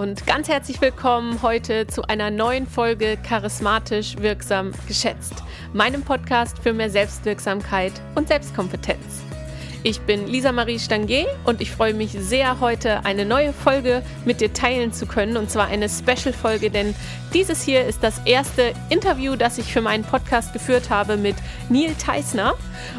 und ganz herzlich willkommen heute zu einer neuen Folge Charismatisch Wirksam Geschätzt, meinem Podcast für mehr Selbstwirksamkeit und Selbstkompetenz. Ich bin Lisa Marie Stange und ich freue mich sehr, heute eine neue Folge mit dir teilen zu können. Und zwar eine Special-Folge, denn dieses hier ist das erste Interview, das ich für meinen Podcast geführt habe mit Neil Teisner.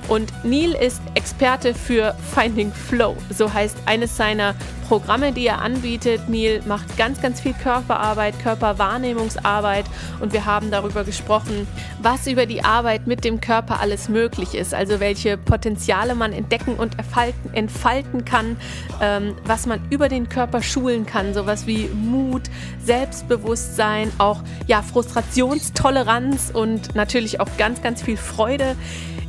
Und Neil ist Experte für Finding Flow. So heißt eines seiner Programme, die er anbietet. Neil macht ganz, ganz viel Körperarbeit, Körperwahrnehmungsarbeit und wir haben darüber gesprochen, was über die Arbeit mit dem Körper alles möglich ist. Also welche Potenziale man entdecken und entfalten, entfalten kann, ähm, was man über den Körper schulen kann. Sowas wie Mut, Selbstbewusstsein, auch ja, Frustrationstoleranz und natürlich auch ganz, ganz viel Freude.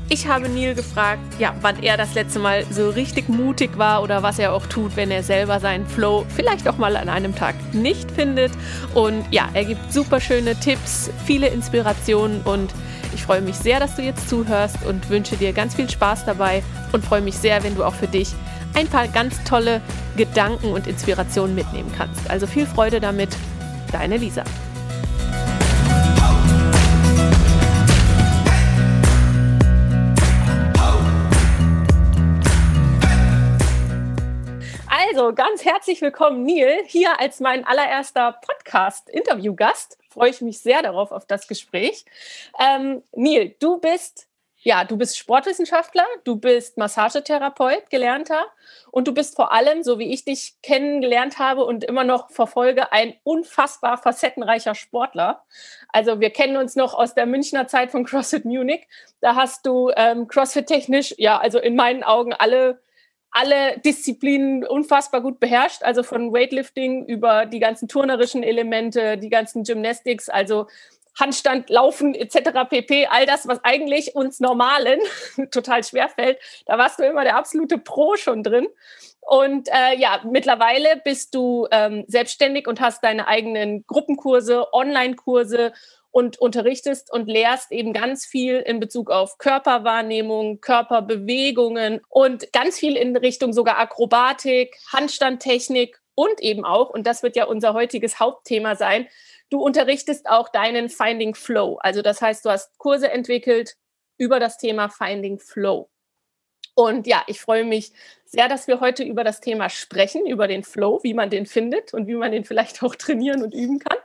Ich habe Neil gefragt, ja, wann er das letzte Mal so richtig mutig war oder was er auch tut, wenn er selber seinen Flow vielleicht auch mal an einem Tag nicht findet. Und ja, er gibt super schöne Tipps, viele Inspirationen und ich freue mich sehr, dass du jetzt zuhörst und wünsche dir ganz viel Spaß dabei und freue mich sehr, wenn du auch für dich ein paar ganz tolle Gedanken und Inspirationen mitnehmen kannst. Also viel Freude damit, deine Lisa. Also ganz herzlich willkommen, Neil, hier als mein allererster Podcast-Interviewgast. Freue ich mich sehr darauf, auf das Gespräch. Ähm, Neil, du bist, ja, du bist Sportwissenschaftler, du bist Massagetherapeut, gelernter und du bist vor allem, so wie ich dich kennengelernt habe und immer noch verfolge, ein unfassbar facettenreicher Sportler. Also wir kennen uns noch aus der Münchner Zeit von CrossFit Munich. Da hast du ähm, CrossFit technisch, ja, also in meinen Augen alle alle Disziplinen unfassbar gut beherrscht, also von Weightlifting über die ganzen turnerischen Elemente, die ganzen Gymnastics, also Handstand, Laufen etc. pp. All das, was eigentlich uns Normalen total schwer fällt, da warst du immer der absolute Pro schon drin. Und äh, ja, mittlerweile bist du ähm, selbstständig und hast deine eigenen Gruppenkurse, Online-Kurse und unterrichtest und lehrst eben ganz viel in Bezug auf Körperwahrnehmung, Körperbewegungen und ganz viel in Richtung sogar Akrobatik, Handstandtechnik und eben auch, und das wird ja unser heutiges Hauptthema sein, du unterrichtest auch deinen Finding Flow. Also das heißt, du hast Kurse entwickelt über das Thema Finding Flow. Und ja, ich freue mich sehr, dass wir heute über das Thema sprechen, über den Flow, wie man den findet und wie man den vielleicht auch trainieren und üben kann.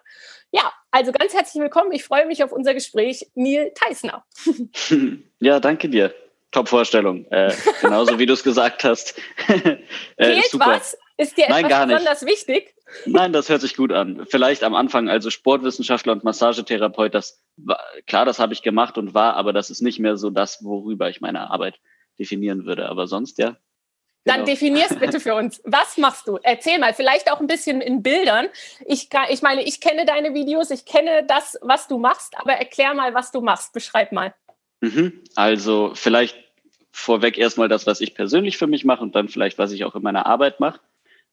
Ja, also ganz herzlich willkommen. Ich freue mich auf unser Gespräch. Neil Teisner. Ja, danke dir. Top-Vorstellung. Äh, genauso wie du es gesagt hast. äh, Fehlt super. was? Ist dir Nein, etwas besonders wichtig? Nein, das hört sich gut an. Vielleicht am Anfang, also Sportwissenschaftler und Massagetherapeut, das war, klar, das habe ich gemacht und war, aber das ist nicht mehr so das, worüber ich meine Arbeit definieren würde. Aber sonst, ja, dann genau. definier's bitte für uns. Was machst du? Erzähl mal, vielleicht auch ein bisschen in Bildern. Ich, ich meine, ich kenne deine Videos, ich kenne das, was du machst, aber erklär mal, was du machst. Beschreib mal. Mhm. Also vielleicht vorweg erstmal das, was ich persönlich für mich mache und dann vielleicht, was ich auch in meiner Arbeit mache,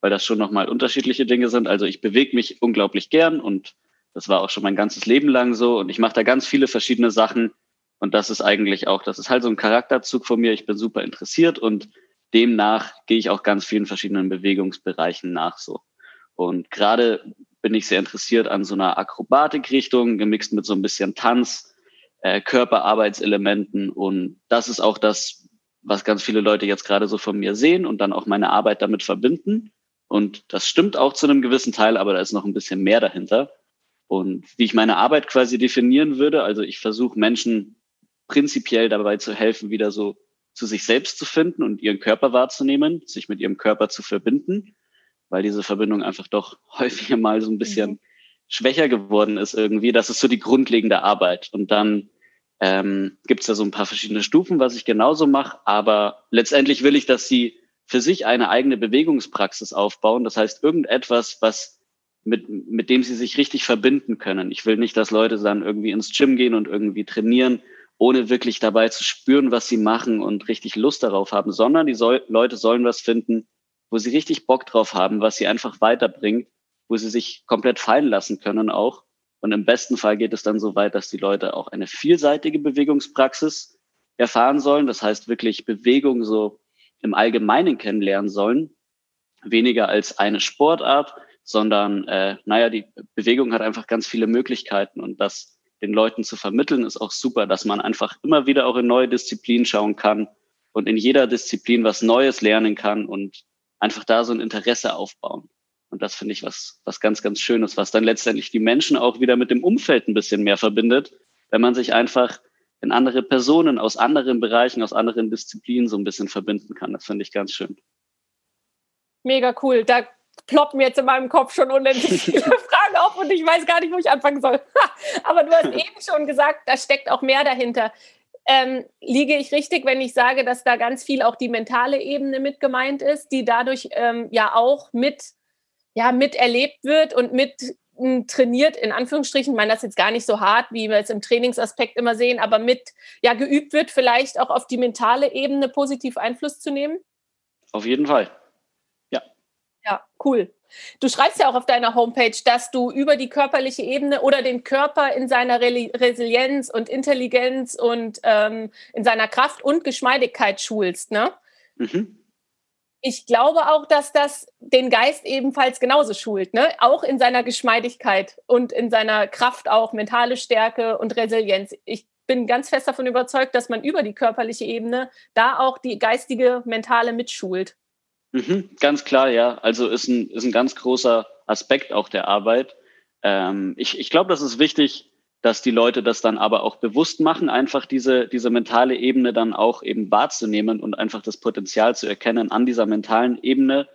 weil das schon nochmal unterschiedliche Dinge sind. Also ich bewege mich unglaublich gern und das war auch schon mein ganzes Leben lang so und ich mache da ganz viele verschiedene Sachen und das ist eigentlich auch, das ist halt so ein Charakterzug von mir. Ich bin super interessiert und demnach gehe ich auch ganz vielen verschiedenen Bewegungsbereichen nach so. Und gerade bin ich sehr interessiert an so einer Akrobatikrichtung, gemixt mit so ein bisschen Tanz, äh, Körperarbeitselementen. Und das ist auch das, was ganz viele Leute jetzt gerade so von mir sehen und dann auch meine Arbeit damit verbinden. Und das stimmt auch zu einem gewissen Teil, aber da ist noch ein bisschen mehr dahinter. Und wie ich meine Arbeit quasi definieren würde, also ich versuche Menschen prinzipiell dabei zu helfen, wieder so zu sich selbst zu finden und ihren Körper wahrzunehmen, sich mit ihrem Körper zu verbinden, weil diese Verbindung einfach doch häufiger mal so ein bisschen mhm. schwächer geworden ist irgendwie. Das ist so die grundlegende Arbeit. Und dann ähm, gibt es da so ein paar verschiedene Stufen, was ich genauso mache. Aber letztendlich will ich, dass sie für sich eine eigene Bewegungspraxis aufbauen. Das heißt, irgendetwas, was mit, mit dem sie sich richtig verbinden können. Ich will nicht, dass Leute dann irgendwie ins Gym gehen und irgendwie trainieren, ohne wirklich dabei zu spüren, was sie machen und richtig Lust darauf haben, sondern die soll, Leute sollen was finden, wo sie richtig Bock drauf haben, was sie einfach weiterbringt, wo sie sich komplett fallen lassen können auch. Und im besten Fall geht es dann so weit, dass die Leute auch eine vielseitige Bewegungspraxis erfahren sollen. Das heißt wirklich Bewegung so im Allgemeinen kennenlernen sollen. Weniger als eine Sportart, sondern äh, naja, die Bewegung hat einfach ganz viele Möglichkeiten und das den Leuten zu vermitteln ist auch super, dass man einfach immer wieder auch in neue Disziplinen schauen kann und in jeder Disziplin was Neues lernen kann und einfach da so ein Interesse aufbauen. Und das finde ich was, was ganz, ganz Schönes, was dann letztendlich die Menschen auch wieder mit dem Umfeld ein bisschen mehr verbindet, wenn man sich einfach in andere Personen aus anderen Bereichen, aus anderen Disziplinen so ein bisschen verbinden kann. Das finde ich ganz schön. Mega cool. Da ploppen jetzt in meinem Kopf schon unendlich viele Auf und ich weiß gar nicht, wo ich anfangen soll. Aber du hast eben schon gesagt, da steckt auch mehr dahinter. Ähm, liege ich richtig, wenn ich sage, dass da ganz viel auch die mentale Ebene mit gemeint ist, die dadurch ähm, ja auch mit, ja, miterlebt wird und mit hm, trainiert, in Anführungsstrichen, ich meine das jetzt gar nicht so hart, wie wir es im Trainingsaspekt immer sehen, aber mit ja geübt wird, vielleicht auch auf die mentale Ebene positiv Einfluss zu nehmen? Auf jeden Fall. Ja, cool. Du schreibst ja auch auf deiner Homepage, dass du über die körperliche Ebene oder den Körper in seiner Resilienz und Intelligenz und ähm, in seiner Kraft und Geschmeidigkeit schulst, ne? Mhm. Ich glaube auch, dass das den Geist ebenfalls genauso schult, ne? Auch in seiner Geschmeidigkeit und in seiner Kraft auch, mentale Stärke und Resilienz. Ich bin ganz fest davon überzeugt, dass man über die körperliche Ebene da auch die geistige, mentale mitschult. Mhm, ganz klar, ja. Also ist ein, ist ein ganz großer Aspekt auch der Arbeit. Ähm, ich ich glaube, das ist wichtig, dass die Leute das dann aber auch bewusst machen, einfach diese, diese mentale Ebene dann auch eben wahrzunehmen und einfach das Potenzial zu erkennen, an dieser mentalen Ebene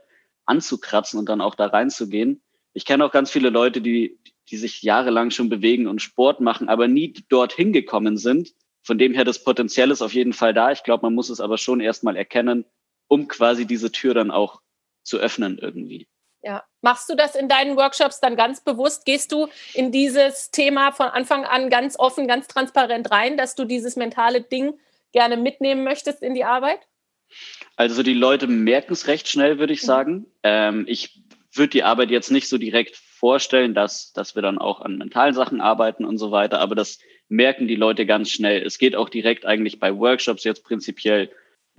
anzukratzen und dann auch da reinzugehen. Ich kenne auch ganz viele Leute, die, die sich jahrelang schon bewegen und Sport machen, aber nie dorthin gekommen sind. Von dem her, das Potenzial ist auf jeden Fall da. Ich glaube, man muss es aber schon erstmal erkennen um quasi diese Tür dann auch zu öffnen irgendwie. Ja, machst du das in deinen Workshops dann ganz bewusst? Gehst du in dieses Thema von Anfang an ganz offen, ganz transparent rein, dass du dieses mentale Ding gerne mitnehmen möchtest in die Arbeit? Also die Leute merken es recht schnell, würde ich mhm. sagen. Ähm, ich würde die Arbeit jetzt nicht so direkt vorstellen, dass, dass wir dann auch an mentalen Sachen arbeiten und so weiter, aber das merken die Leute ganz schnell. Es geht auch direkt eigentlich bei Workshops jetzt prinzipiell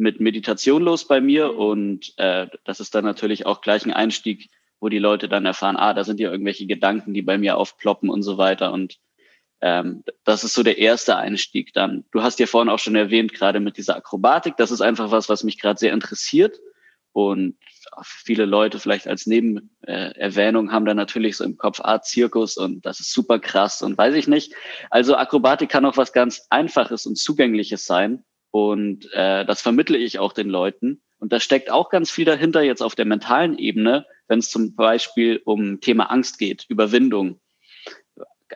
mit Meditation los bei mir und äh, das ist dann natürlich auch gleich ein Einstieg, wo die Leute dann erfahren, ah, da sind ja irgendwelche Gedanken, die bei mir aufploppen und so weiter und ähm, das ist so der erste Einstieg dann. Du hast ja vorhin auch schon erwähnt, gerade mit dieser Akrobatik, das ist einfach was, was mich gerade sehr interessiert und viele Leute vielleicht als Nebenerwähnung haben dann natürlich so im Kopf, ah, Zirkus und das ist super krass und weiß ich nicht. Also Akrobatik kann auch was ganz Einfaches und Zugängliches sein und äh, das vermittle ich auch den Leuten. Und da steckt auch ganz viel dahinter jetzt auf der mentalen Ebene, wenn es zum Beispiel um Thema Angst geht, Überwindung.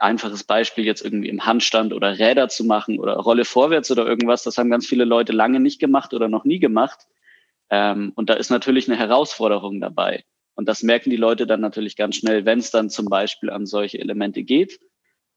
Einfaches Beispiel jetzt irgendwie im Handstand oder Räder zu machen oder Rolle vorwärts oder irgendwas, das haben ganz viele Leute lange nicht gemacht oder noch nie gemacht. Ähm, und da ist natürlich eine Herausforderung dabei. Und das merken die Leute dann natürlich ganz schnell, wenn es dann zum Beispiel an solche Elemente geht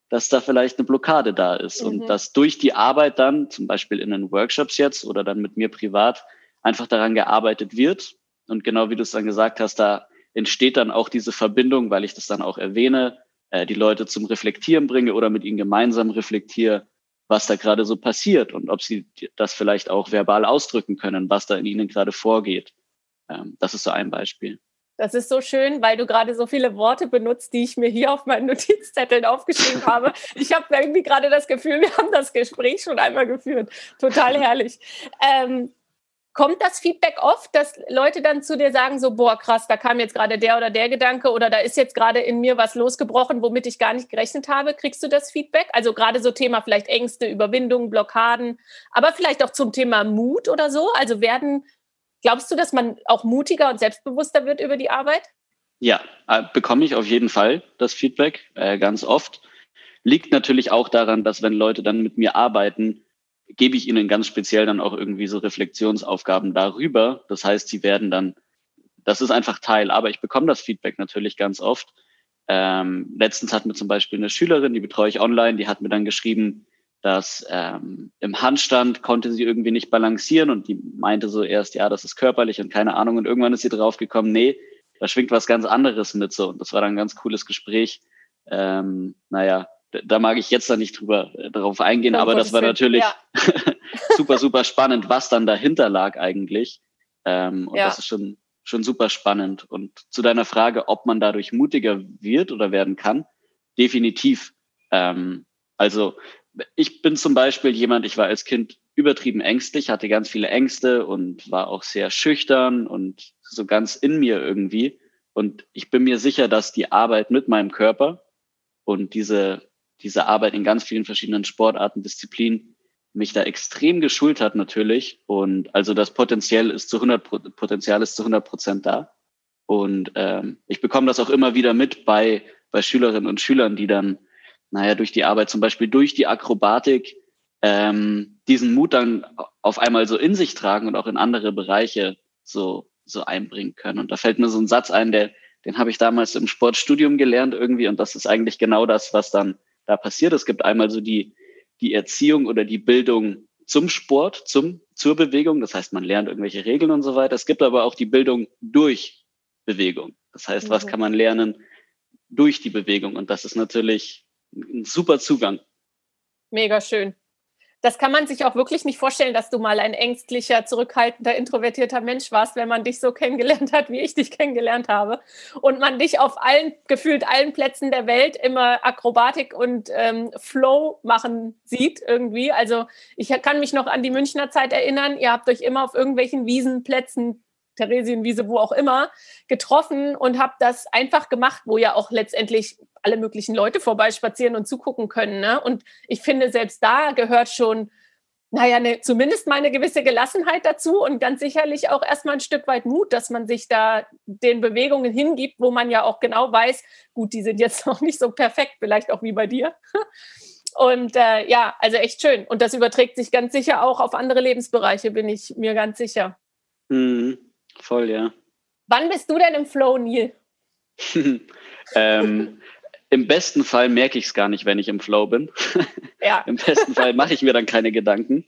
dass da vielleicht eine Blockade da ist mhm. und dass durch die Arbeit dann, zum Beispiel in den Workshops jetzt oder dann mit mir privat, einfach daran gearbeitet wird. Und genau wie du es dann gesagt hast, da entsteht dann auch diese Verbindung, weil ich das dann auch erwähne, äh, die Leute zum Reflektieren bringe oder mit ihnen gemeinsam reflektiere, was da gerade so passiert und ob sie das vielleicht auch verbal ausdrücken können, was da in ihnen gerade vorgeht. Ähm, das ist so ein Beispiel. Das ist so schön, weil du gerade so viele Worte benutzt, die ich mir hier auf meinen Notizzetteln aufgeschrieben habe. Ich habe irgendwie gerade das Gefühl, wir haben das Gespräch schon einmal geführt. Total herrlich. Ähm, kommt das Feedback oft, dass Leute dann zu dir sagen, so, boah, krass, da kam jetzt gerade der oder der Gedanke oder da ist jetzt gerade in mir was losgebrochen, womit ich gar nicht gerechnet habe. Kriegst du das Feedback? Also gerade so Thema vielleicht Ängste, Überwindung, Blockaden, aber vielleicht auch zum Thema Mut oder so. Also werden Glaubst du, dass man auch mutiger und selbstbewusster wird über die Arbeit? Ja, äh, bekomme ich auf jeden Fall das Feedback, äh, ganz oft. Liegt natürlich auch daran, dass wenn Leute dann mit mir arbeiten, gebe ich ihnen ganz speziell dann auch irgendwie so Reflexionsaufgaben darüber. Das heißt, sie werden dann, das ist einfach Teil, aber ich bekomme das Feedback natürlich ganz oft. Ähm, letztens hat mir zum Beispiel eine Schülerin, die betreue ich online, die hat mir dann geschrieben, dass ähm, im Handstand konnte sie irgendwie nicht balancieren und die meinte so erst, ja, das ist körperlich und keine Ahnung. Und irgendwann ist sie drauf gekommen, nee, da schwingt was ganz anderes mit so. Und das war dann ein ganz cooles Gespräch. Ähm, naja, da mag ich jetzt da nicht drüber äh, darauf eingehen, oh, aber das war natürlich ja. super, super spannend, was dann dahinter lag eigentlich. Ähm, und ja. das ist schon, schon super spannend. Und zu deiner Frage, ob man dadurch mutiger wird oder werden kann, definitiv. Ähm, also ich bin zum Beispiel jemand, ich war als Kind übertrieben ängstlich, hatte ganz viele Ängste und war auch sehr schüchtern und so ganz in mir irgendwie. Und ich bin mir sicher, dass die Arbeit mit meinem Körper und diese, diese Arbeit in ganz vielen verschiedenen Sportarten, Disziplinen mich da extrem geschult hat natürlich. Und also das Potenzial ist zu 100, Potenzial ist zu 100 Prozent da. Und ähm, ich bekomme das auch immer wieder mit bei, bei Schülerinnen und Schülern, die dann, naja, durch die Arbeit, zum Beispiel durch die Akrobatik, ähm, diesen Mut dann auf einmal so in sich tragen und auch in andere Bereiche so, so einbringen können. Und da fällt mir so ein Satz ein, der, den habe ich damals im Sportstudium gelernt irgendwie. Und das ist eigentlich genau das, was dann da passiert. Es gibt einmal so die, die Erziehung oder die Bildung zum Sport, zum, zur Bewegung. Das heißt, man lernt irgendwelche Regeln und so weiter. Es gibt aber auch die Bildung durch Bewegung. Das heißt, was kann man lernen durch die Bewegung? Und das ist natürlich ein super Zugang. Mega schön das kann man sich auch wirklich nicht vorstellen, dass du mal ein ängstlicher, zurückhaltender, introvertierter Mensch warst, wenn man dich so kennengelernt hat, wie ich dich kennengelernt habe. Und man dich auf allen, gefühlt allen Plätzen der Welt immer Akrobatik und ähm, Flow machen sieht irgendwie. Also ich kann mich noch an die Münchner Zeit erinnern. Ihr habt euch immer auf irgendwelchen Wiesenplätzen Theresienwiese, wo auch immer, getroffen und habe das einfach gemacht, wo ja auch letztendlich alle möglichen Leute vorbeispazieren und zugucken können. Ne? Und ich finde, selbst da gehört schon, naja, ne, zumindest mal eine gewisse Gelassenheit dazu und ganz sicherlich auch erstmal ein Stück weit Mut, dass man sich da den Bewegungen hingibt, wo man ja auch genau weiß, gut, die sind jetzt noch nicht so perfekt, vielleicht auch wie bei dir. Und äh, ja, also echt schön. Und das überträgt sich ganz sicher auch auf andere Lebensbereiche, bin ich mir ganz sicher. Mhm. Voll, ja. Wann bist du denn im Flow, Neil? ähm, Im besten Fall merke ich es gar nicht, wenn ich im Flow bin. Ja. Im besten Fall mache ich mir dann keine Gedanken.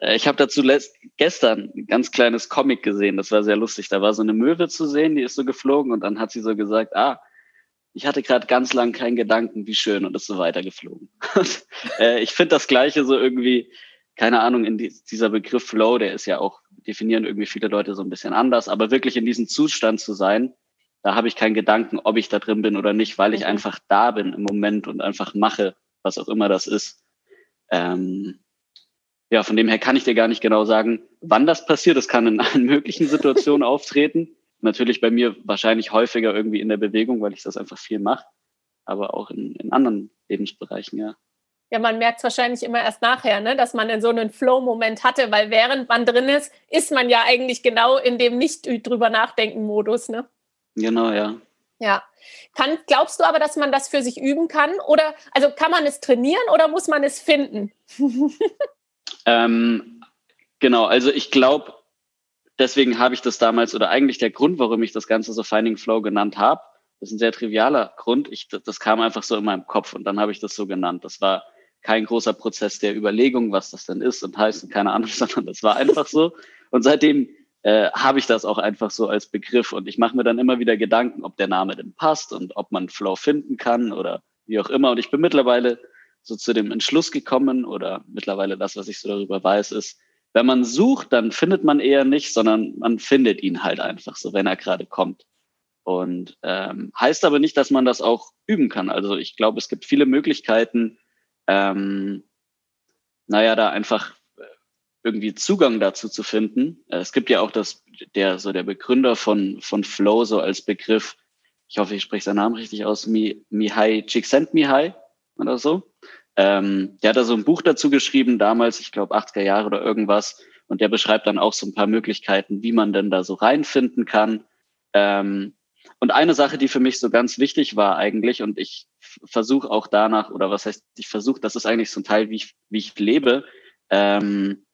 Äh, ich habe dazu gestern ein ganz kleines Comic gesehen, das war sehr lustig. Da war so eine Möwe zu sehen, die ist so geflogen und dann hat sie so gesagt, ah, ich hatte gerade ganz lang keinen Gedanken, wie schön und ist so weitergeflogen. äh, ich finde das Gleiche so irgendwie, keine Ahnung, in die, dieser Begriff Flow, der ist ja auch, definieren irgendwie viele Leute so ein bisschen anders, aber wirklich in diesem Zustand zu sein, da habe ich keinen Gedanken, ob ich da drin bin oder nicht, weil ich mhm. einfach da bin im Moment und einfach mache, was auch immer das ist. Ähm, ja, von dem her kann ich dir gar nicht genau sagen, wann das passiert. Das kann in allen möglichen Situationen auftreten. Natürlich bei mir wahrscheinlich häufiger irgendwie in der Bewegung, weil ich das einfach viel mache, aber auch in, in anderen Lebensbereichen, ja. Ja, man merkt es wahrscheinlich immer erst nachher, ne, dass man in so einen Flow-Moment hatte, weil während man drin ist, ist man ja eigentlich genau in dem nicht drüber nachdenken Modus, ne? Genau, ja. Ja. Kann, glaubst du aber, dass man das für sich üben kann? Oder also kann man es trainieren oder muss man es finden? ähm, genau, also ich glaube, deswegen habe ich das damals, oder eigentlich der Grund, warum ich das Ganze so Finding Flow genannt habe, das ist ein sehr trivialer Grund. Ich, das kam einfach so in meinem Kopf und dann habe ich das so genannt. Das war kein großer Prozess der Überlegung, was das denn ist und heißt und keine Ahnung, sondern das war einfach so. Und seitdem äh, habe ich das auch einfach so als Begriff und ich mache mir dann immer wieder Gedanken, ob der Name denn passt und ob man Flow finden kann oder wie auch immer. Und ich bin mittlerweile so zu dem Entschluss gekommen oder mittlerweile das, was ich so darüber weiß, ist, wenn man sucht, dann findet man eher nicht, sondern man findet ihn halt einfach so, wenn er gerade kommt. Und ähm, heißt aber nicht, dass man das auch üben kann. Also ich glaube, es gibt viele Möglichkeiten, ähm, naja, da einfach äh, irgendwie Zugang dazu zu finden. Äh, es gibt ja auch das, der, so der Begründer von, von Flow so als Begriff, ich hoffe, ich spreche seinen Namen richtig aus, Mi, Mihai Csikszentmihalyi oder so. Ähm, der hat da so ein Buch dazu geschrieben, damals, ich glaube 80er Jahre oder irgendwas. Und der beschreibt dann auch so ein paar Möglichkeiten, wie man denn da so reinfinden kann. Ähm, und eine Sache, die für mich so ganz wichtig war eigentlich, und ich versuche auch danach, oder was heißt, ich versuche, das ist eigentlich so ein Teil, wie ich, wie ich lebe, ähm,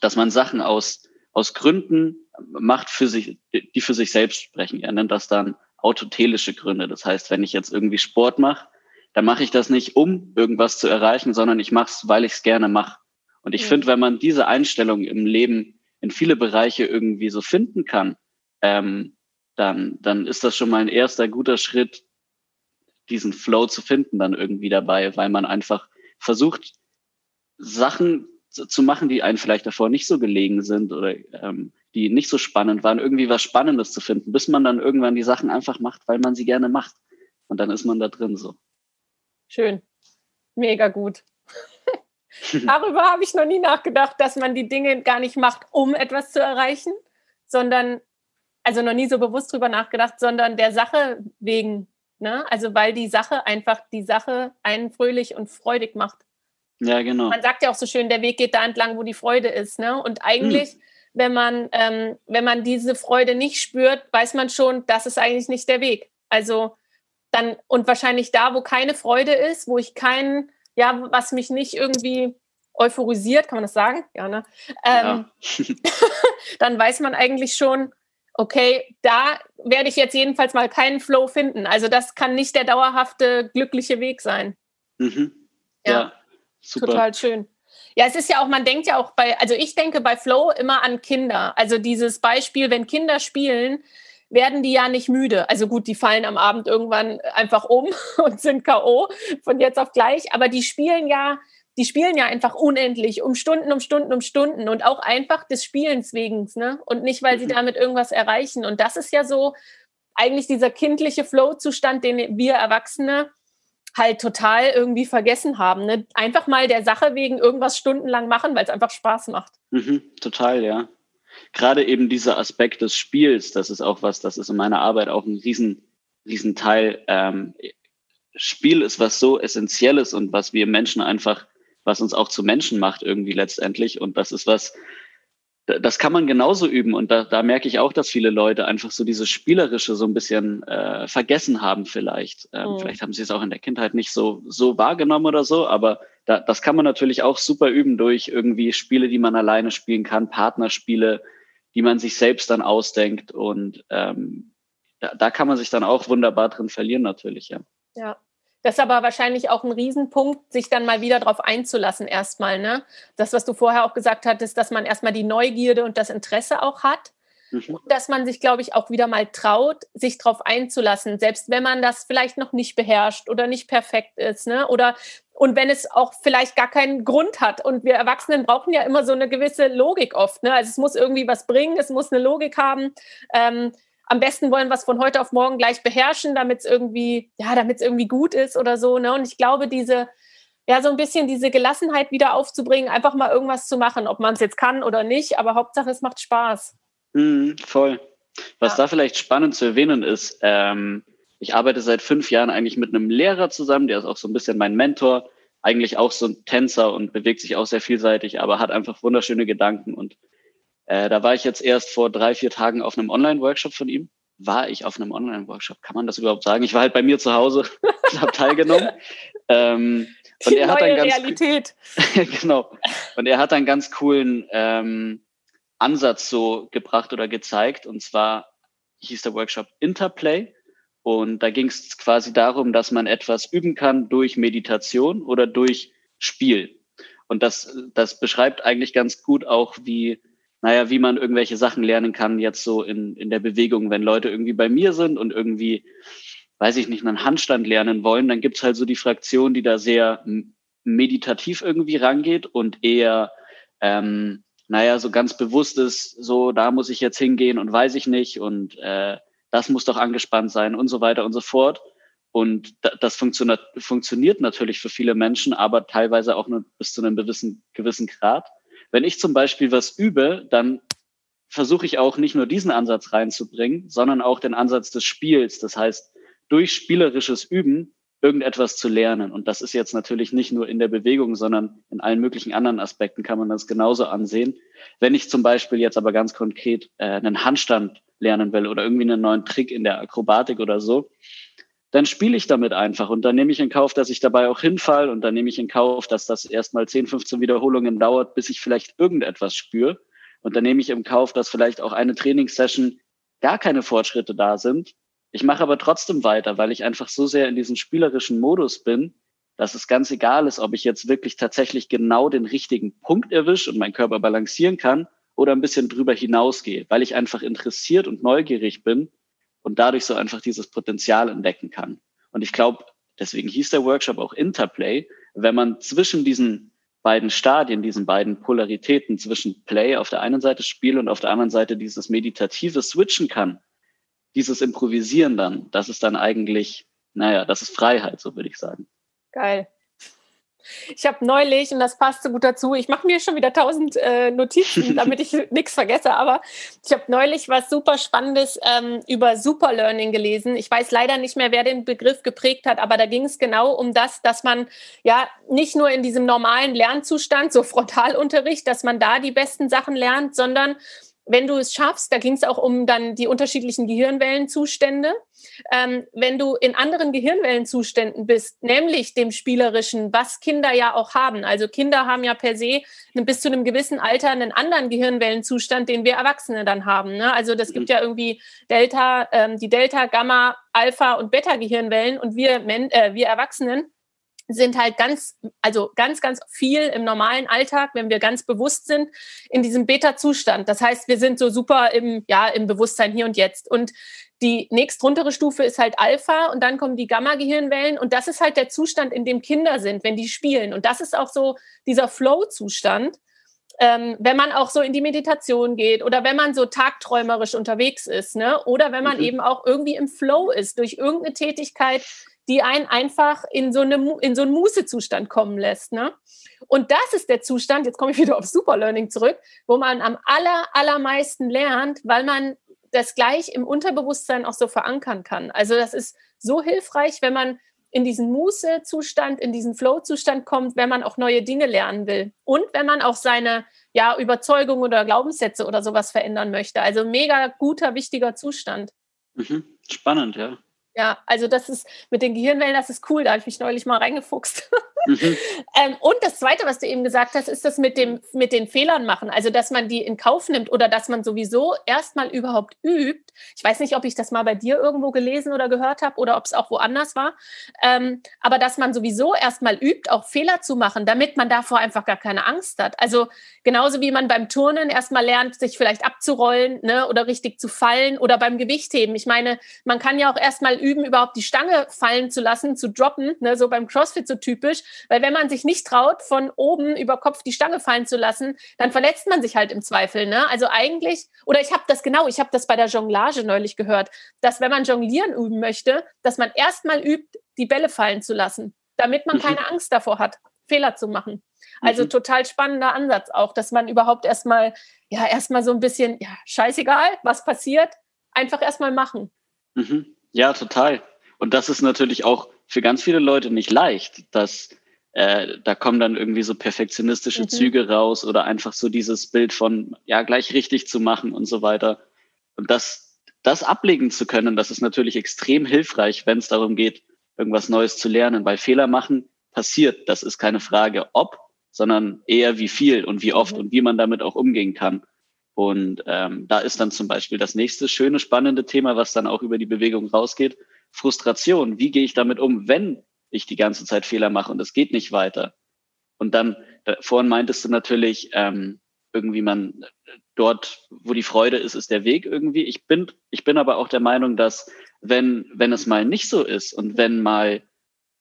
dass man Sachen aus, aus Gründen macht für sich, die für sich selbst sprechen. Er nennt das dann autotelische Gründe. Das heißt, wenn ich jetzt irgendwie Sport mache, dann mache ich das nicht, um irgendwas zu erreichen, sondern ich mache es, weil ich es gerne mache. Und ich mhm. finde, wenn man diese Einstellung im Leben in viele Bereiche irgendwie so finden kann, ähm, dann, dann ist das schon mal ein erster guter Schritt, diesen Flow zu finden dann irgendwie dabei, weil man einfach versucht, Sachen zu machen, die einen vielleicht davor nicht so gelegen sind oder ähm, die nicht so spannend waren, irgendwie was Spannendes zu finden, bis man dann irgendwann die Sachen einfach macht, weil man sie gerne macht. Und dann ist man da drin so. Schön. Mega gut. Darüber habe ich noch nie nachgedacht, dass man die Dinge gar nicht macht, um etwas zu erreichen, sondern, also noch nie so bewusst drüber nachgedacht, sondern der Sache wegen. Ne? Also weil die Sache einfach die Sache einen fröhlich und freudig macht. Ja, genau. Man sagt ja auch so schön, der Weg geht da entlang, wo die Freude ist. Ne? Und eigentlich, hm. wenn, man, ähm, wenn man diese Freude nicht spürt, weiß man schon, das ist eigentlich nicht der Weg. Also dann, und wahrscheinlich da, wo keine Freude ist, wo ich keinen, ja, was mich nicht irgendwie euphorisiert, kann man das sagen? Ja, ne? Ähm, ja. dann weiß man eigentlich schon, okay, da werde ich jetzt jedenfalls mal keinen Flow finden. Also das kann nicht der dauerhafte, glückliche Weg sein. Mhm. Ja, ja super. total schön. Ja, es ist ja auch, man denkt ja auch bei, also ich denke bei Flow immer an Kinder. Also dieses Beispiel, wenn Kinder spielen, werden die ja nicht müde. Also gut, die fallen am Abend irgendwann einfach um und sind K.O. von jetzt auf gleich. Aber die spielen ja, die spielen ja einfach unendlich, um Stunden, um Stunden, um Stunden und auch einfach des Spielens wegen, ne? Und nicht, weil sie mhm. damit irgendwas erreichen. Und das ist ja so eigentlich dieser kindliche Flow-Zustand, den wir Erwachsene halt total irgendwie vergessen haben. Ne? Einfach mal der Sache wegen irgendwas stundenlang machen, weil es einfach Spaß macht. Mhm, total, ja. Gerade eben dieser Aspekt des Spiels, das ist auch was, das ist in meiner Arbeit auch ein riesen, riesen Teil. Ähm, Spiel ist was so Essentielles und was wir Menschen einfach was uns auch zu Menschen macht irgendwie letztendlich. Und das ist was, das kann man genauso üben. Und da, da merke ich auch, dass viele Leute einfach so dieses Spielerische so ein bisschen äh, vergessen haben vielleicht. Ähm, mhm. Vielleicht haben sie es auch in der Kindheit nicht so, so wahrgenommen oder so, aber da, das kann man natürlich auch super üben durch irgendwie Spiele, die man alleine spielen kann, Partnerspiele, die man sich selbst dann ausdenkt. Und ähm, da, da kann man sich dann auch wunderbar drin verlieren natürlich, ja. Ja, das ist aber wahrscheinlich auch ein Riesenpunkt, sich dann mal wieder darauf einzulassen erstmal. Ne? Das, was du vorher auch gesagt hattest, dass man erstmal die Neugierde und das Interesse auch hat. Mhm. Und dass man sich, glaube ich, auch wieder mal traut, sich darauf einzulassen, selbst wenn man das vielleicht noch nicht beherrscht oder nicht perfekt ist. Ne? Oder und wenn es auch vielleicht gar keinen Grund hat. Und wir Erwachsenen brauchen ja immer so eine gewisse Logik oft. Ne? Also es muss irgendwie was bringen, es muss eine Logik haben. Ähm, am besten wollen wir es von heute auf morgen gleich beherrschen, damit es irgendwie, ja, damit es irgendwie gut ist oder so. Ne? Und ich glaube, diese, ja, so ein bisschen diese Gelassenheit wieder aufzubringen, einfach mal irgendwas zu machen, ob man es jetzt kann oder nicht, aber Hauptsache es macht Spaß. Mhm, voll. Was ja. da vielleicht spannend zu erwähnen ist, ähm, ich arbeite seit fünf Jahren eigentlich mit einem Lehrer zusammen, der ist auch so ein bisschen mein Mentor, eigentlich auch so ein Tänzer und bewegt sich auch sehr vielseitig, aber hat einfach wunderschöne Gedanken und äh, da war ich jetzt erst vor drei, vier Tagen auf einem Online-Workshop von ihm. War ich auf einem Online-Workshop? Kann man das überhaupt sagen? Ich war halt bei mir zu Hause und habe teilgenommen. ähm, und Die er hat dann ganz Realität. genau. Und er hat einen ganz coolen ähm, Ansatz so gebracht oder gezeigt. Und zwar hieß der Workshop Interplay. Und da ging es quasi darum, dass man etwas üben kann durch Meditation oder durch Spiel. Und das, das beschreibt eigentlich ganz gut auch, wie naja, wie man irgendwelche Sachen lernen kann, jetzt so in, in der Bewegung. Wenn Leute irgendwie bei mir sind und irgendwie, weiß ich nicht, einen Handstand lernen wollen, dann gibt's halt so die Fraktion, die da sehr meditativ irgendwie rangeht und eher, ähm, naja, so ganz bewusst ist, so da muss ich jetzt hingehen und weiß ich nicht und äh, das muss doch angespannt sein und so weiter und so fort. Und das funktioniert, funktioniert natürlich für viele Menschen, aber teilweise auch nur bis zu einem gewissen, gewissen Grad. Wenn ich zum Beispiel was übe, dann versuche ich auch nicht nur diesen Ansatz reinzubringen, sondern auch den Ansatz des Spiels. Das heißt, durch spielerisches Üben irgendetwas zu lernen. Und das ist jetzt natürlich nicht nur in der Bewegung, sondern in allen möglichen anderen Aspekten kann man das genauso ansehen. Wenn ich zum Beispiel jetzt aber ganz konkret äh, einen Handstand lernen will oder irgendwie einen neuen Trick in der Akrobatik oder so, dann spiele ich damit einfach und dann nehme ich in Kauf, dass ich dabei auch hinfall und dann nehme ich in Kauf, dass das erstmal 10, 15 Wiederholungen dauert, bis ich vielleicht irgendetwas spüre. Und dann nehme ich im Kauf, dass vielleicht auch eine Trainingssession gar keine Fortschritte da sind. Ich mache aber trotzdem weiter, weil ich einfach so sehr in diesem spielerischen Modus bin, dass es ganz egal ist, ob ich jetzt wirklich tatsächlich genau den richtigen Punkt erwische und meinen Körper balancieren kann oder ein bisschen drüber hinausgehe, weil ich einfach interessiert und neugierig bin und dadurch so einfach dieses Potenzial entdecken kann. Und ich glaube, deswegen hieß der Workshop auch Interplay, wenn man zwischen diesen beiden Stadien, diesen beiden Polaritäten zwischen Play auf der einen Seite Spiel und auf der anderen Seite dieses meditative switchen kann, dieses Improvisieren dann, das ist dann eigentlich, naja, das ist Freiheit, so würde ich sagen. Geil. Ich habe neulich, und das passt so gut dazu, ich mache mir schon wieder tausend äh, Notizen, damit ich nichts vergesse, aber ich habe neulich was super Spannendes ähm, über Superlearning gelesen. Ich weiß leider nicht mehr, wer den Begriff geprägt hat, aber da ging es genau um das, dass man ja nicht nur in diesem normalen Lernzustand, so Frontalunterricht, dass man da die besten Sachen lernt, sondern wenn du es schaffst, da ging es auch um dann die unterschiedlichen Gehirnwellenzustände. Ähm, wenn du in anderen Gehirnwellenzuständen bist, nämlich dem spielerischen, was Kinder ja auch haben. Also Kinder haben ja per se bis zu einem gewissen Alter einen anderen Gehirnwellenzustand, den wir Erwachsene dann haben. Ne? Also das gibt mhm. ja irgendwie Delta, ähm, die Delta, Gamma, Alpha und Beta-Gehirnwellen und wir, Men äh, wir Erwachsenen sind halt ganz, also ganz, ganz viel im normalen Alltag, wenn wir ganz bewusst sind, in diesem Beta-Zustand. Das heißt, wir sind so super im, ja, im Bewusstsein hier und jetzt. Und die nächstruntere Stufe ist halt Alpha und dann kommen die Gamma-Gehirnwellen und das ist halt der Zustand, in dem Kinder sind, wenn die spielen. Und das ist auch so dieser Flow-Zustand. Ähm, wenn man auch so in die Meditation geht oder wenn man so tagträumerisch unterwegs ist, ne? oder wenn man mhm. eben auch irgendwie im Flow ist durch irgendeine Tätigkeit, die einen einfach in so, eine, in so einen Mußezustand kommen lässt. Ne? Und das ist der Zustand, jetzt komme ich wieder auf Superlearning zurück, wo man am aller, allermeisten lernt, weil man das gleich im Unterbewusstsein auch so verankern kann. Also das ist so hilfreich, wenn man in diesen Muße-Zustand, in diesen Flow-Zustand kommt, wenn man auch neue Dinge lernen will. Und wenn man auch seine ja, Überzeugung oder Glaubenssätze oder sowas verändern möchte. Also mega guter, wichtiger Zustand. Mhm. Spannend, ja. Ja, also das ist mit den Gehirnwellen, das ist cool. Da habe ich mich neulich mal reingefuchst. Mhm. ähm, und das Zweite, was du eben gesagt hast, ist das mit, dem, mit den Fehlern machen. Also, dass man die in Kauf nimmt oder dass man sowieso erstmal überhaupt übt. Ich weiß nicht, ob ich das mal bei dir irgendwo gelesen oder gehört habe oder ob es auch woanders war. Ähm, aber dass man sowieso erstmal übt, auch Fehler zu machen, damit man davor einfach gar keine Angst hat. Also genauso wie man beim Turnen erstmal lernt, sich vielleicht abzurollen ne, oder richtig zu fallen oder beim Gewichtheben. Ich meine, man kann ja auch erstmal üben, überhaupt die Stange fallen zu lassen, zu droppen, ne, so beim CrossFit so typisch. Weil wenn man sich nicht traut, von oben über Kopf die Stange fallen zu lassen, dann verletzt man sich halt im Zweifel. Ne? Also eigentlich, oder ich habe das genau, ich habe das bei der Jonglage neulich gehört, dass wenn man Jonglieren üben möchte, dass man erstmal übt, die Bälle fallen zu lassen, damit man mhm. keine Angst davor hat, Fehler zu machen. Also mhm. total spannender Ansatz auch, dass man überhaupt erstmal, ja, erstmal so ein bisschen, ja, scheißegal, was passiert, einfach erstmal machen. Mhm. Ja, total. Und das ist natürlich auch für ganz viele Leute nicht leicht, dass äh, da kommen dann irgendwie so perfektionistische mhm. Züge raus oder einfach so dieses Bild von, ja, gleich richtig zu machen und so weiter. Und das, das ablegen zu können, das ist natürlich extrem hilfreich, wenn es darum geht, irgendwas Neues zu lernen, weil Fehler machen passiert. Das ist keine Frage, ob, sondern eher wie viel und wie oft mhm. und wie man damit auch umgehen kann. Und ähm, da ist dann zum Beispiel das nächste schöne, spannende Thema, was dann auch über die Bewegung rausgeht. Frustration. Wie gehe ich damit um, wenn ich die ganze Zeit Fehler mache und es geht nicht weiter? Und dann, da, vorhin meintest du natürlich, ähm, irgendwie man dort, wo die Freude ist, ist der Weg irgendwie. Ich bin, ich bin aber auch der Meinung, dass wenn, wenn es mal nicht so ist und wenn mal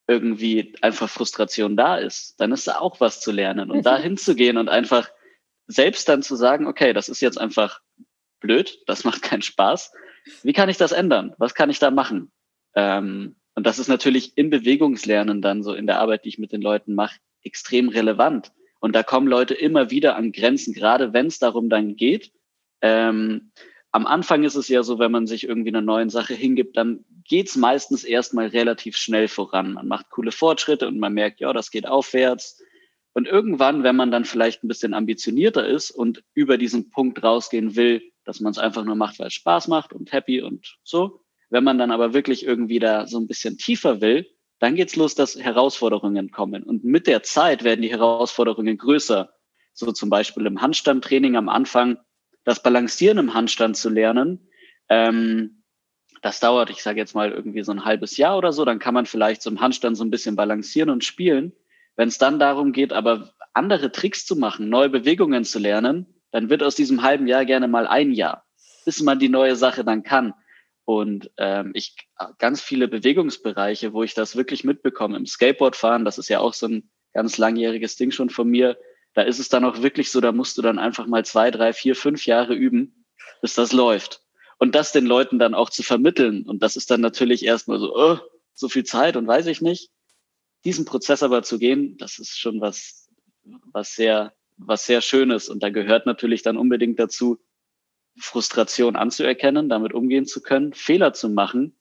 irgendwie einfach Frustration da ist, dann ist da auch was zu lernen und da hinzugehen und einfach selbst dann zu sagen, okay, das ist jetzt einfach blöd, das macht keinen Spaß. Wie kann ich das ändern? Was kann ich da machen? Ähm, und das ist natürlich im Bewegungslernen dann so in der Arbeit, die ich mit den Leuten mache, extrem relevant. Und da kommen Leute immer wieder an Grenzen, gerade wenn es darum dann geht. Ähm, am Anfang ist es ja so, wenn man sich irgendwie einer neuen Sache hingibt, dann geht's meistens erstmal relativ schnell voran. Man macht coole Fortschritte und man merkt, ja, das geht aufwärts. Und irgendwann, wenn man dann vielleicht ein bisschen ambitionierter ist und über diesen Punkt rausgehen will, dass man es einfach nur macht, weil es Spaß macht und happy und so, wenn man dann aber wirklich irgendwie da so ein bisschen tiefer will, dann geht's los, dass Herausforderungen kommen. Und mit der Zeit werden die Herausforderungen größer. So zum Beispiel im Handstandtraining am Anfang, das Balancieren im Handstand zu lernen. Ähm, das dauert, ich sage jetzt mal irgendwie so ein halbes Jahr oder so. Dann kann man vielleicht so im Handstand so ein bisschen balancieren und spielen. Wenn es dann darum geht, aber andere Tricks zu machen, neue Bewegungen zu lernen, dann wird aus diesem halben Jahr gerne mal ein Jahr, bis man die neue Sache dann kann. Und ähm, ich ganz viele Bewegungsbereiche, wo ich das wirklich mitbekomme. Im Skateboardfahren, das ist ja auch so ein ganz langjähriges Ding schon von mir. Da ist es dann auch wirklich so, da musst du dann einfach mal zwei, drei, vier, fünf Jahre üben, bis das läuft. Und das den Leuten dann auch zu vermitteln. Und das ist dann natürlich erstmal so, oh, so viel Zeit und weiß ich nicht. Diesen Prozess aber zu gehen, das ist schon was, was sehr, was sehr Schönes. Und da gehört natürlich dann unbedingt dazu, Frustration anzuerkennen, damit umgehen zu können, Fehler zu machen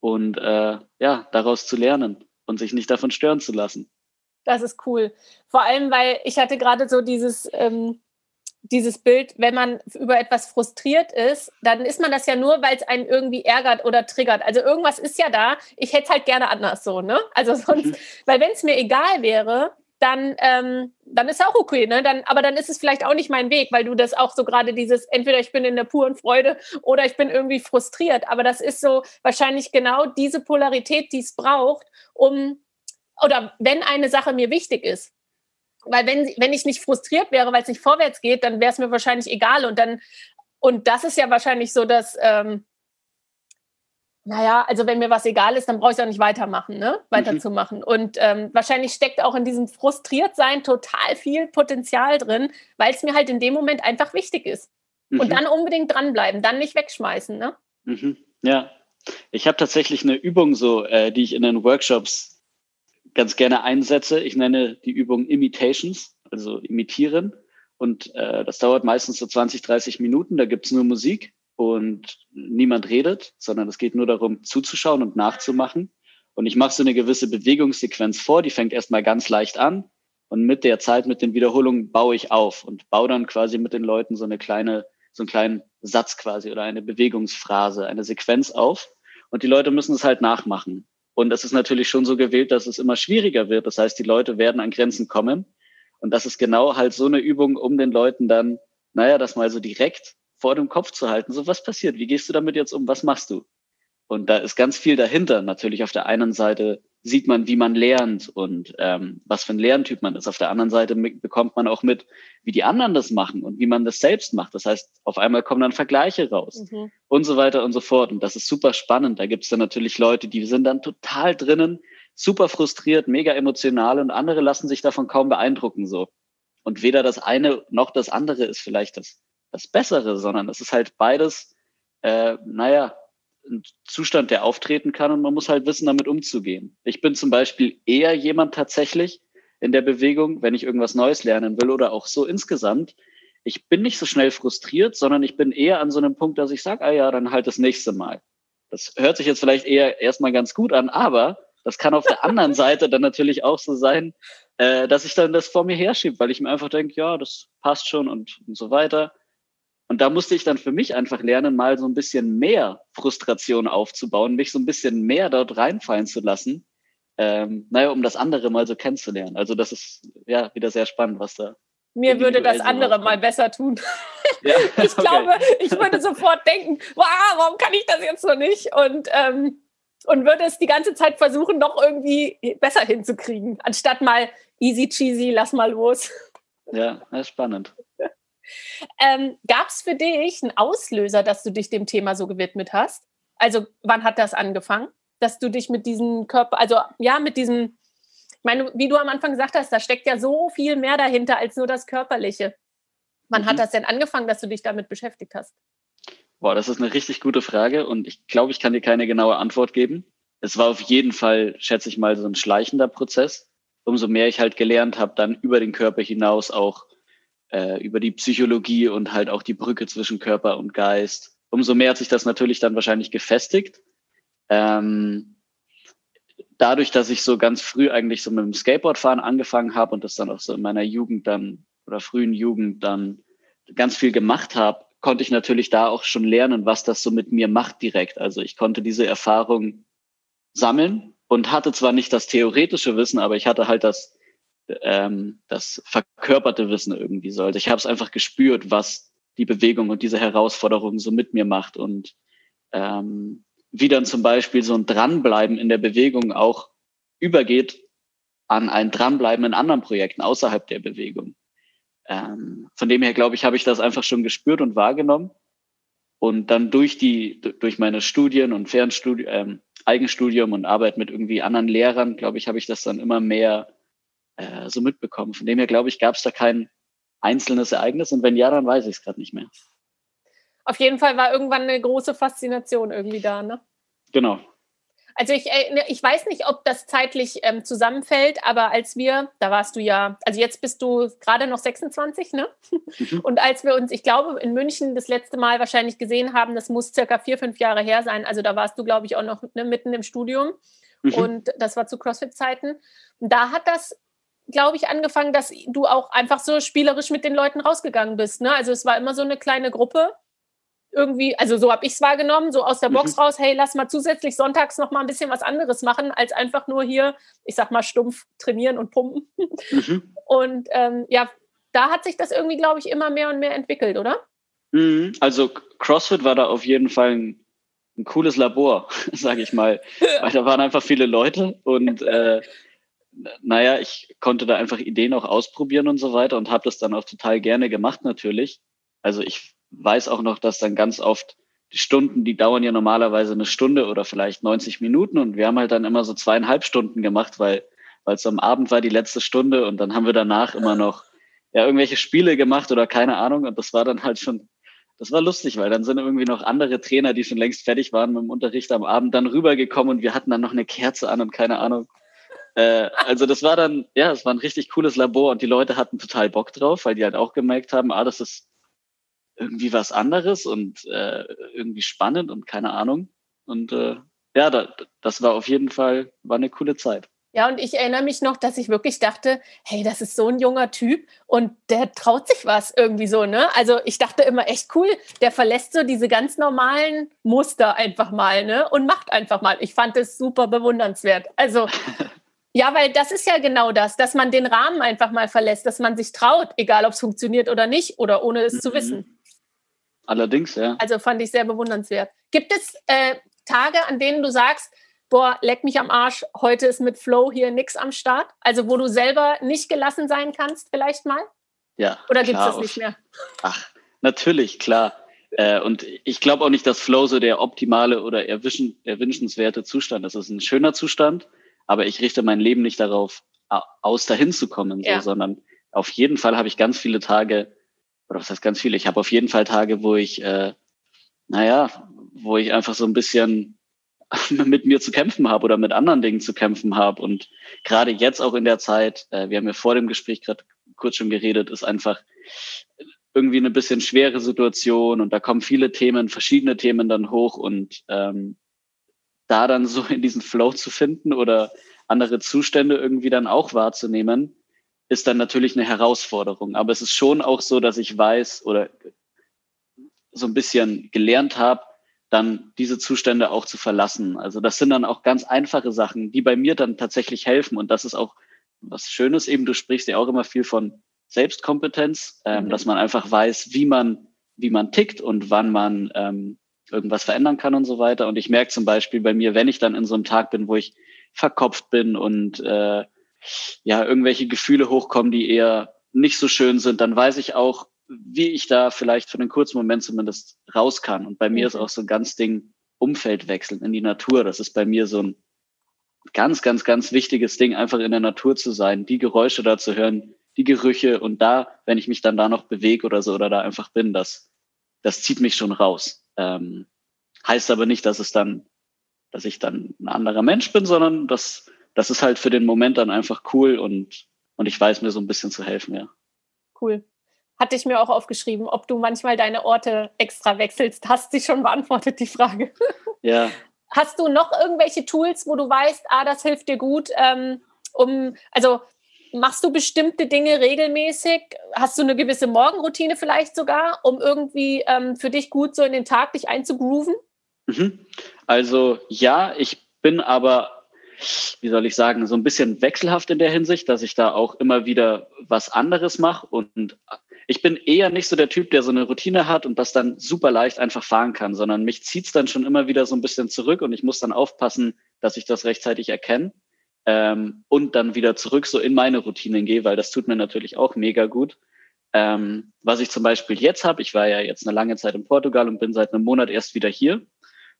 und äh, ja, daraus zu lernen und sich nicht davon stören zu lassen. Das ist cool. Vor allem, weil ich hatte gerade so dieses, ähm, dieses Bild, wenn man über etwas frustriert ist, dann ist man das ja nur, weil es einen irgendwie ärgert oder triggert. Also irgendwas ist ja da. Ich hätte es halt gerne anders so, ne? Also sonst, mhm. weil wenn es mir egal wäre, dann, ähm, dann ist auch okay, ne? Dann, aber dann ist es vielleicht auch nicht mein Weg, weil du das auch so gerade dieses, entweder ich bin in der puren Freude oder ich bin irgendwie frustriert. Aber das ist so wahrscheinlich genau diese Polarität, die es braucht, um, oder wenn eine Sache mir wichtig ist. Weil wenn, wenn ich nicht frustriert wäre, weil es nicht vorwärts geht, dann wäre es mir wahrscheinlich egal. Und dann, und das ist ja wahrscheinlich so, dass, ähm, naja, also wenn mir was egal ist, dann brauche ich auch nicht weitermachen, ne? weiterzumachen. Mhm. Und ähm, wahrscheinlich steckt auch in diesem Frustriertsein total viel Potenzial drin, weil es mir halt in dem Moment einfach wichtig ist. Mhm. Und dann unbedingt dranbleiben, dann nicht wegschmeißen. Ne? Mhm. Ja, ich habe tatsächlich eine Übung so, äh, die ich in den Workshops ganz gerne einsetze. Ich nenne die Übung Imitations, also imitieren. Und äh, das dauert meistens so 20, 30 Minuten. Da gibt's nur Musik und niemand redet, sondern es geht nur darum, zuzuschauen und nachzumachen. Und ich mache so eine gewisse Bewegungssequenz vor, die fängt erstmal ganz leicht an und mit der Zeit, mit den Wiederholungen baue ich auf und baue dann quasi mit den Leuten so eine kleine, so einen kleinen Satz quasi oder eine Bewegungsphrase, eine Sequenz auf. Und die Leute müssen es halt nachmachen. Und es ist natürlich schon so gewählt, dass es immer schwieriger wird. Das heißt, die Leute werden an Grenzen kommen. Und das ist genau halt so eine Übung, um den Leuten dann, naja, das mal so direkt vor dem Kopf zu halten. So, was passiert? Wie gehst du damit jetzt um? Was machst du? Und da ist ganz viel dahinter. Natürlich auf der einen Seite sieht man, wie man lernt und ähm, was für ein Lerntyp man ist. Auf der anderen Seite bekommt man auch mit, wie die anderen das machen und wie man das selbst macht. Das heißt, auf einmal kommen dann Vergleiche raus mhm. und so weiter und so fort. Und das ist super spannend. Da gibt es dann natürlich Leute, die sind dann total drinnen, super frustriert, mega emotional und andere lassen sich davon kaum beeindrucken so. Und weder das eine noch das andere ist vielleicht das das Bessere, sondern es ist halt beides, äh, naja, ein Zustand, der auftreten kann und man muss halt wissen, damit umzugehen. Ich bin zum Beispiel eher jemand tatsächlich in der Bewegung, wenn ich irgendwas Neues lernen will oder auch so insgesamt. Ich bin nicht so schnell frustriert, sondern ich bin eher an so einem Punkt, dass ich sage, ah ja, dann halt das nächste Mal. Das hört sich jetzt vielleicht eher erstmal ganz gut an, aber das kann auf der anderen Seite dann natürlich auch so sein, äh, dass ich dann das vor mir herschiebe, weil ich mir einfach denke, ja, das passt schon und, und so weiter. Und da musste ich dann für mich einfach lernen, mal so ein bisschen mehr Frustration aufzubauen, mich so ein bisschen mehr dort reinfallen zu lassen. Ähm, naja, um das andere mal so kennenzulernen. Also das ist ja wieder sehr spannend, was da. Mir würde das andere mal besser tun. Ja, ich okay. glaube, ich würde sofort denken, wow, warum kann ich das jetzt noch nicht? Und, ähm, und würde es die ganze Zeit versuchen, noch irgendwie besser hinzukriegen, anstatt mal easy cheesy, lass mal los. Ja, das ist spannend. Ähm, Gab es für dich einen Auslöser, dass du dich dem Thema so gewidmet hast? Also wann hat das angefangen, dass du dich mit diesem Körper, also ja, mit diesem, ich meine, wie du am Anfang gesagt hast, da steckt ja so viel mehr dahinter als nur das Körperliche. Wann mhm. hat das denn angefangen, dass du dich damit beschäftigt hast? Boah, das ist eine richtig gute Frage und ich glaube, ich kann dir keine genaue Antwort geben. Es war auf jeden Fall, schätze ich mal, so ein schleichender Prozess. Umso mehr ich halt gelernt habe, dann über den Körper hinaus auch äh, über die Psychologie und halt auch die Brücke zwischen Körper und Geist. Umso mehr hat sich das natürlich dann wahrscheinlich gefestigt. Ähm, dadurch, dass ich so ganz früh eigentlich so mit dem Skateboardfahren angefangen habe und das dann auch so in meiner Jugend dann oder frühen Jugend dann ganz viel gemacht habe, konnte ich natürlich da auch schon lernen, was das so mit mir macht direkt. Also ich konnte diese Erfahrung sammeln und hatte zwar nicht das theoretische Wissen, aber ich hatte halt das ähm, das verkörperte Wissen irgendwie sollte. Ich habe es einfach gespürt, was die Bewegung und diese Herausforderung so mit mir macht und ähm, wie dann zum Beispiel so ein Dranbleiben in der Bewegung auch übergeht an ein Dranbleiben in anderen Projekten außerhalb der Bewegung. Ähm, von dem her, glaube ich, habe ich das einfach schon gespürt und wahrgenommen. Und dann durch die, durch meine Studien und Fernstudium, ähm, Eigenstudium und Arbeit mit irgendwie anderen Lehrern, glaube ich, habe ich das dann immer mehr äh, so mitbekommen. Von dem her, glaube ich, gab es da kein einzelnes Ereignis. Und wenn ja, dann weiß ich es gerade nicht mehr. Auf jeden Fall war irgendwann eine große Faszination irgendwie da, ne? Genau. Also ich, ich weiß nicht, ob das zeitlich ähm, zusammenfällt, aber als wir, da warst du ja, also jetzt bist du gerade noch 26, ne? Mhm. Und als wir uns, ich glaube, in München das letzte Mal wahrscheinlich gesehen haben, das muss circa vier, fünf Jahre her sein. Also da warst du, glaube ich, auch noch ne, mitten im Studium. Mhm. Und das war zu CrossFit-Zeiten. Da hat das, glaube ich, angefangen, dass du auch einfach so spielerisch mit den Leuten rausgegangen bist. Ne? Also es war immer so eine kleine Gruppe irgendwie, also so habe ich es wahrgenommen, so aus der Box mhm. raus, hey, lass mal zusätzlich sonntags noch mal ein bisschen was anderes machen, als einfach nur hier, ich sag mal, stumpf trainieren und pumpen. Mhm. Und ähm, ja, da hat sich das irgendwie, glaube ich, immer mehr und mehr entwickelt, oder? Mhm. Also CrossFit war da auf jeden Fall ein, ein cooles Labor, sage ich mal. Weil da waren einfach viele Leute und äh, naja, ich konnte da einfach Ideen auch ausprobieren und so weiter und habe das dann auch total gerne gemacht natürlich. Also ich weiß auch noch, dass dann ganz oft die Stunden, die dauern ja normalerweise eine Stunde oder vielleicht 90 Minuten und wir haben halt dann immer so zweieinhalb Stunden gemacht, weil weil es am Abend war die letzte Stunde und dann haben wir danach immer noch ja irgendwelche Spiele gemacht oder keine Ahnung und das war dann halt schon das war lustig, weil dann sind irgendwie noch andere Trainer, die schon längst fertig waren mit dem Unterricht am Abend, dann rübergekommen und wir hatten dann noch eine Kerze an und keine Ahnung. Äh, also das war dann, ja, es war ein richtig cooles Labor und die Leute hatten total Bock drauf, weil die halt auch gemerkt haben, ah, das ist irgendwie was anderes und äh, irgendwie spannend und keine Ahnung. Und äh, ja, da, das war auf jeden Fall, war eine coole Zeit. Ja, und ich erinnere mich noch, dass ich wirklich dachte, hey, das ist so ein junger Typ und der traut sich was irgendwie so, ne? Also ich dachte immer echt cool, der verlässt so diese ganz normalen Muster einfach mal, ne? Und macht einfach mal. Ich fand es super bewundernswert. Also Ja, weil das ist ja genau das, dass man den Rahmen einfach mal verlässt, dass man sich traut, egal ob es funktioniert oder nicht oder ohne es mhm. zu wissen. Allerdings, ja. Also fand ich sehr bewundernswert. Gibt es äh, Tage, an denen du sagst, boah, leck mich am Arsch, heute ist mit Flow hier nichts am Start? Also wo du selber nicht gelassen sein kannst, vielleicht mal? Ja. Oder gibt es das nicht mehr? Ach, natürlich, klar. Äh, und ich glaube auch nicht, dass Flow so der optimale oder erwischen, erwünschenswerte Zustand ist. Es ist ein schöner Zustand, aber ich richte mein Leben nicht darauf aus, dahin zu kommen, so, ja. sondern auf jeden Fall habe ich ganz viele Tage, oder was heißt ganz viele? Ich habe auf jeden Fall Tage, wo ich, äh, naja, wo ich einfach so ein bisschen mit mir zu kämpfen habe oder mit anderen Dingen zu kämpfen habe. Und gerade jetzt auch in der Zeit, äh, wir haben ja vor dem Gespräch gerade kurz schon geredet, ist einfach irgendwie eine bisschen schwere Situation und da kommen viele Themen, verschiedene Themen dann hoch und ähm, da dann so in diesen Flow zu finden oder andere Zustände irgendwie dann auch wahrzunehmen, ist dann natürlich eine Herausforderung. Aber es ist schon auch so, dass ich weiß oder so ein bisschen gelernt habe, dann diese Zustände auch zu verlassen. Also das sind dann auch ganz einfache Sachen, die bei mir dann tatsächlich helfen. Und das ist auch was Schönes eben. Du sprichst ja auch immer viel von Selbstkompetenz, ähm, mhm. dass man einfach weiß, wie man, wie man tickt und wann man ähm, irgendwas verändern kann und so weiter. Und ich merke zum Beispiel bei mir, wenn ich dann in so einem Tag bin, wo ich verkopft bin und äh, ja, irgendwelche Gefühle hochkommen, die eher nicht so schön sind, dann weiß ich auch, wie ich da vielleicht für einen kurzen Moment zumindest raus kann. Und bei mir ist mhm. auch so ein ganz Ding Umfeld wechseln in die Natur. Das ist bei mir so ein ganz, ganz, ganz wichtiges Ding, einfach in der Natur zu sein, die Geräusche da zu hören, die Gerüche und da, wenn ich mich dann da noch bewege oder so oder da einfach bin, das, das zieht mich schon raus. Ähm, heißt aber nicht, dass es dann, dass ich dann ein anderer Mensch bin, sondern das, das ist halt für den Moment dann einfach cool und, und ich weiß mir so ein bisschen zu helfen, ja. Cool. Hatte ich mir auch aufgeschrieben, ob du manchmal deine Orte extra wechselst. Hast dich schon beantwortet, die Frage. Ja. Hast du noch irgendwelche Tools, wo du weißt, ah, das hilft dir gut, ähm, um, also machst du bestimmte Dinge regelmäßig? Hast du eine gewisse Morgenroutine vielleicht sogar, um irgendwie ähm, für dich gut so in den Tag dich einzugrooven? Mhm. Also ja, ich bin aber, wie soll ich sagen, so ein bisschen wechselhaft in der Hinsicht, dass ich da auch immer wieder was anderes mache und ich bin eher nicht so der Typ, der so eine Routine hat und das dann super leicht einfach fahren kann, sondern mich zieht's dann schon immer wieder so ein bisschen zurück und ich muss dann aufpassen, dass ich das rechtzeitig erkenne ähm, und dann wieder zurück so in meine Routinen gehe, weil das tut mir natürlich auch mega gut. Ähm, was ich zum Beispiel jetzt habe, ich war ja jetzt eine lange Zeit in Portugal und bin seit einem Monat erst wieder hier.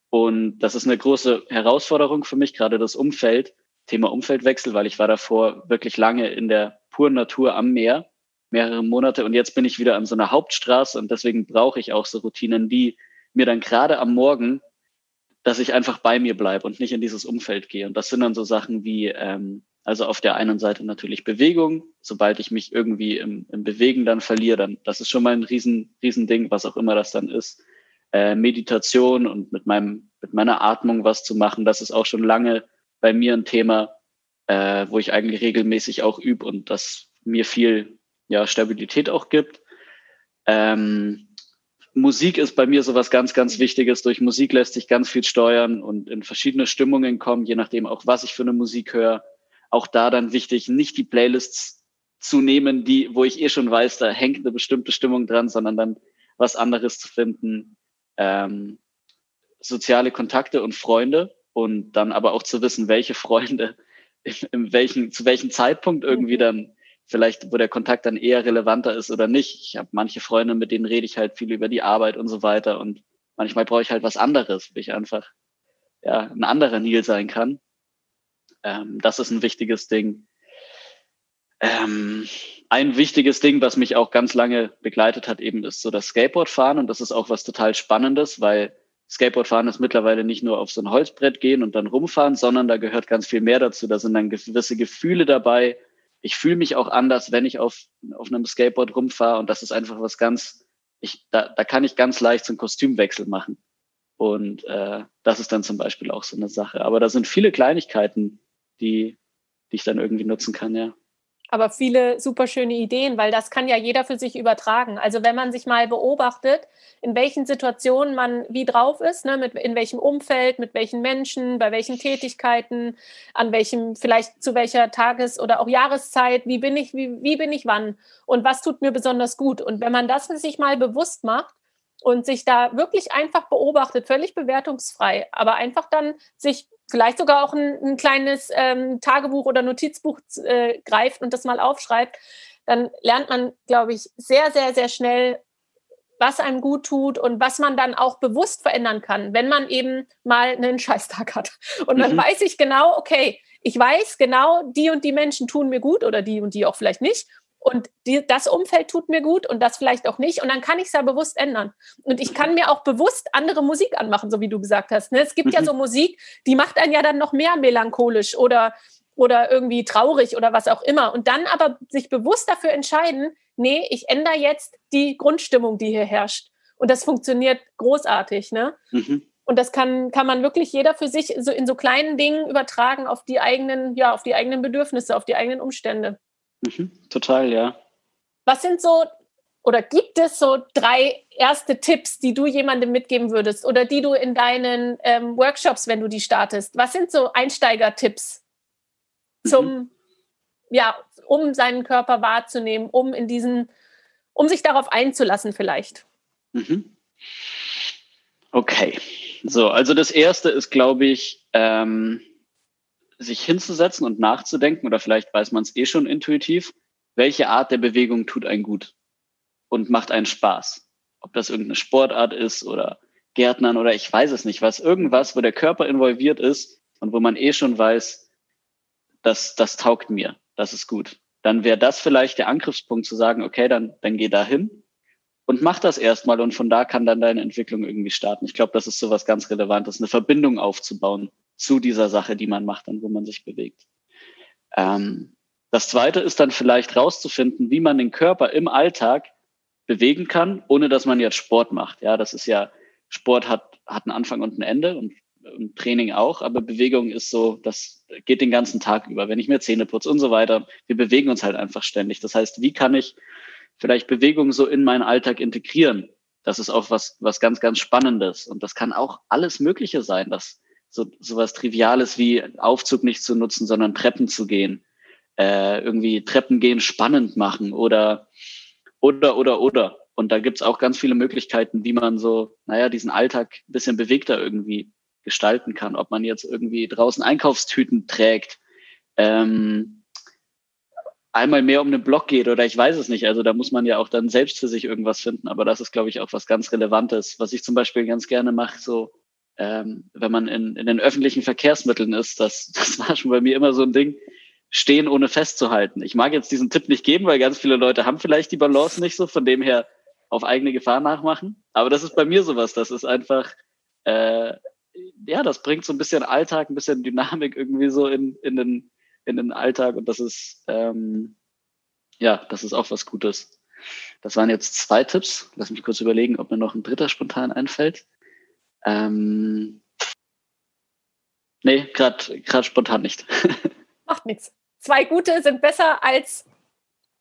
Und das ist eine große Herausforderung für mich, gerade das Umfeld Thema Umfeldwechsel, weil ich war davor wirklich lange in der puren Natur am Meer, mehrere Monate und jetzt bin ich wieder an so einer Hauptstraße und deswegen brauche ich auch so Routinen, die mir dann gerade am Morgen, dass ich einfach bei mir bleibe und nicht in dieses Umfeld gehe. Und das sind dann so Sachen wie, ähm, also auf der einen Seite natürlich Bewegung. Sobald ich mich irgendwie im, im Bewegen dann verliere, dann das ist schon mal ein riesen, riesen Ding, was auch immer das dann ist. Äh, Meditation und mit meinem, mit meiner Atmung was zu machen, das ist auch schon lange bei mir ein Thema, äh, wo ich eigentlich regelmäßig auch übe und das mir viel ja, Stabilität auch gibt. Ähm, Musik ist bei mir so was ganz, ganz Wichtiges. Durch Musik lässt sich ganz viel steuern und in verschiedene Stimmungen kommen, je nachdem auch, was ich für eine Musik höre. Auch da dann wichtig, nicht die Playlists zu nehmen, die, wo ich eh schon weiß, da hängt eine bestimmte Stimmung dran, sondern dann was anderes zu finden. Ähm, soziale Kontakte und Freunde und dann aber auch zu wissen, welche Freunde in, in welchen, zu welchem Zeitpunkt irgendwie mhm. dann vielleicht, wo der Kontakt dann eher relevanter ist oder nicht. Ich habe manche Freunde, mit denen rede ich halt viel über die Arbeit und so weiter und manchmal brauche ich halt was anderes, wo ich einfach ja, ein anderer Nil sein kann. Ähm, das ist ein wichtiges Ding. Ähm, ein wichtiges Ding, was mich auch ganz lange begleitet hat, eben ist so das Skateboardfahren und das ist auch was total Spannendes, weil Skateboardfahren ist mittlerweile nicht nur auf so ein Holzbrett gehen und dann rumfahren, sondern da gehört ganz viel mehr dazu. Da sind dann gewisse Gefühle dabei, ich fühle mich auch anders, wenn ich auf, auf einem Skateboard rumfahre und das ist einfach was ganz, ich, da, da kann ich ganz leicht so einen Kostümwechsel machen. Und äh, das ist dann zum Beispiel auch so eine Sache. Aber da sind viele Kleinigkeiten, die, die ich dann irgendwie nutzen kann, ja aber viele super schöne Ideen, weil das kann ja jeder für sich übertragen. Also wenn man sich mal beobachtet, in welchen Situationen man wie drauf ist, ne, mit, in welchem Umfeld, mit welchen Menschen, bei welchen Tätigkeiten, an welchem, vielleicht zu welcher Tages- oder auch Jahreszeit, wie bin ich, wie, wie bin ich wann und was tut mir besonders gut. Und wenn man das sich mal bewusst macht, und sich da wirklich einfach beobachtet, völlig bewertungsfrei, aber einfach dann sich vielleicht sogar auch ein, ein kleines ähm, Tagebuch oder Notizbuch äh, greift und das mal aufschreibt, dann lernt man, glaube ich, sehr, sehr, sehr schnell, was einem gut tut und was man dann auch bewusst verändern kann, wenn man eben mal einen Scheißtag hat. Und dann mhm. weiß ich genau, okay, ich weiß genau, die und die Menschen tun mir gut oder die und die auch vielleicht nicht. Und die, das Umfeld tut mir gut und das vielleicht auch nicht. Und dann kann ich es ja bewusst ändern. Und ich kann mir auch bewusst andere Musik anmachen, so wie du gesagt hast. Ne? Es gibt mhm. ja so Musik, die macht einen ja dann noch mehr melancholisch oder, oder irgendwie traurig oder was auch immer. Und dann aber sich bewusst dafür entscheiden, nee, ich ändere jetzt die Grundstimmung, die hier herrscht. Und das funktioniert großartig. Ne? Mhm. Und das kann, kann man wirklich jeder für sich so in so kleinen Dingen übertragen auf die eigenen, ja, auf die eigenen Bedürfnisse, auf die eigenen Umstände. Mhm, total, ja. Was sind so oder gibt es so drei erste Tipps, die du jemandem mitgeben würdest oder die du in deinen ähm, Workshops, wenn du die startest? Was sind so Einsteiger-Tipps zum, mhm. ja, um seinen Körper wahrzunehmen, um in diesen, um sich darauf einzulassen vielleicht? Mhm. Okay, so, also das erste ist, glaube ich, ähm, sich hinzusetzen und nachzudenken, oder vielleicht weiß man es eh schon intuitiv, welche Art der Bewegung tut einen gut und macht einen Spaß. Ob das irgendeine Sportart ist oder Gärtnern oder ich weiß es nicht, was irgendwas, wo der Körper involviert ist und wo man eh schon weiß, das, das taugt mir, das ist gut. Dann wäre das vielleicht der Angriffspunkt zu sagen, okay, dann, dann geh da hin und mach das erstmal und von da kann dann deine Entwicklung irgendwie starten. Ich glaube, das ist so was ganz Relevantes, eine Verbindung aufzubauen zu dieser Sache, die man macht und wo man sich bewegt. Ähm, das zweite ist dann vielleicht rauszufinden, wie man den Körper im Alltag bewegen kann, ohne dass man jetzt Sport macht. Ja, das ist ja, Sport hat, hat einen Anfang und ein Ende und, und Training auch, aber Bewegung ist so, das geht den ganzen Tag über. Wenn ich mir Zähne putze und so weiter, wir bewegen uns halt einfach ständig. Das heißt, wie kann ich vielleicht Bewegung so in meinen Alltag integrieren? Das ist auch was, was ganz, ganz Spannendes. Und das kann auch alles Mögliche sein. Das so sowas Triviales wie Aufzug nicht zu nutzen, sondern Treppen zu gehen, äh, irgendwie Treppen gehen spannend machen oder oder oder oder. Und da gibt's auch ganz viele Möglichkeiten, wie man so, naja, diesen Alltag ein bisschen bewegter irgendwie gestalten kann. Ob man jetzt irgendwie draußen Einkaufstüten trägt, ähm, einmal mehr um den Block geht oder ich weiß es nicht. Also da muss man ja auch dann selbst für sich irgendwas finden. Aber das ist, glaube ich, auch was ganz Relevantes. Was ich zum Beispiel ganz gerne mache, so ähm, wenn man in, in den öffentlichen Verkehrsmitteln ist, das, das war schon bei mir immer so ein Ding, stehen ohne festzuhalten. Ich mag jetzt diesen Tipp nicht geben, weil ganz viele Leute haben vielleicht die Balance nicht so, von dem her auf eigene Gefahr nachmachen. Aber das ist bei mir sowas, das ist einfach, äh, ja, das bringt so ein bisschen Alltag, ein bisschen Dynamik irgendwie so in, in, den, in den Alltag und das ist, ähm, ja, das ist auch was Gutes. Das waren jetzt zwei Tipps. Lass mich kurz überlegen, ob mir noch ein dritter spontan einfällt. Ähm, nee, gerade spontan nicht. Macht nichts. Zwei gute sind besser als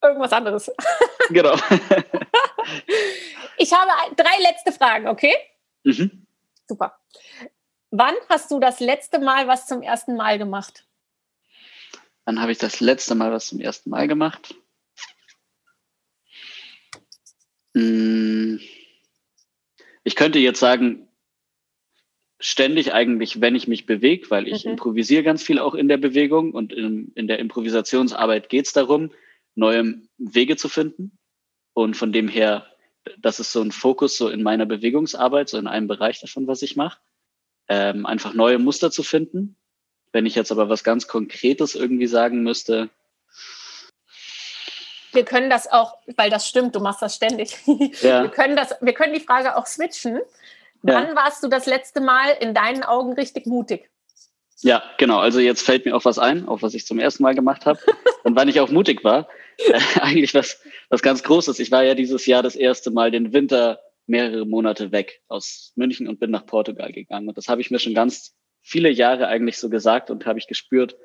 irgendwas anderes. genau. ich habe drei letzte Fragen, okay? Mhm. Super. Wann hast du das letzte Mal was zum ersten Mal gemacht? Wann habe ich das letzte Mal was zum ersten Mal gemacht? Hm. Ich könnte jetzt sagen, ständig eigentlich, wenn ich mich bewege, weil ich mhm. improvisiere ganz viel auch in der Bewegung und in, in der Improvisationsarbeit geht es darum, neue Wege zu finden. Und von dem her, das ist so ein Fokus so in meiner Bewegungsarbeit, so in einem Bereich davon, was ich mache, ähm, einfach neue Muster zu finden. Wenn ich jetzt aber was ganz Konkretes irgendwie sagen müsste, wir können das auch, weil das stimmt, du machst das ständig. Ja. Wir können das, wir können die Frage auch switchen. Wann ja. warst du das letzte Mal in deinen Augen richtig mutig? Ja, genau. Also jetzt fällt mir auch was ein, auch was ich zum ersten Mal gemacht habe. Und wann ich auch mutig war, äh, eigentlich was, was ganz Großes. Ich war ja dieses Jahr das erste Mal den Winter mehrere Monate weg aus München und bin nach Portugal gegangen. Und das habe ich mir schon ganz viele Jahre eigentlich so gesagt und habe ich gespürt,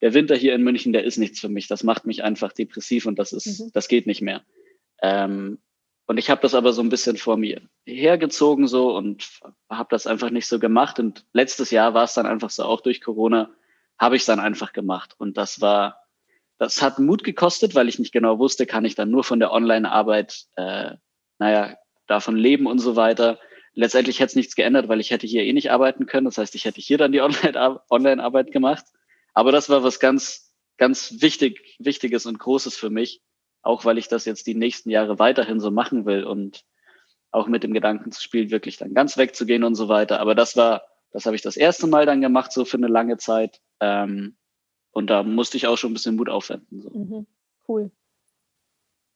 der Winter hier in München, der ist nichts für mich. Das macht mich einfach depressiv und das ist, mhm. das geht nicht mehr. Ähm, und ich habe das aber so ein bisschen vor mir hergezogen so und habe das einfach nicht so gemacht. Und letztes Jahr war es dann einfach so, auch durch Corona habe ich es dann einfach gemacht. Und das war, das hat Mut gekostet, weil ich nicht genau wusste, kann ich dann nur von der Online-Arbeit, äh, naja, davon leben und so weiter. Letztendlich hätte es nichts geändert, weil ich hätte hier eh nicht arbeiten können. Das heißt, ich hätte hier dann die Online-Arbeit gemacht. Aber das war was ganz, ganz wichtig, Wichtiges und Großes für mich, auch weil ich das jetzt die nächsten Jahre weiterhin so machen will und auch mit dem Gedanken zu spielen, wirklich dann ganz wegzugehen und so weiter. Aber das war, das habe ich das erste Mal dann gemacht, so für eine lange Zeit. Ähm, und da musste ich auch schon ein bisschen Mut aufwenden. So. Mhm, cool.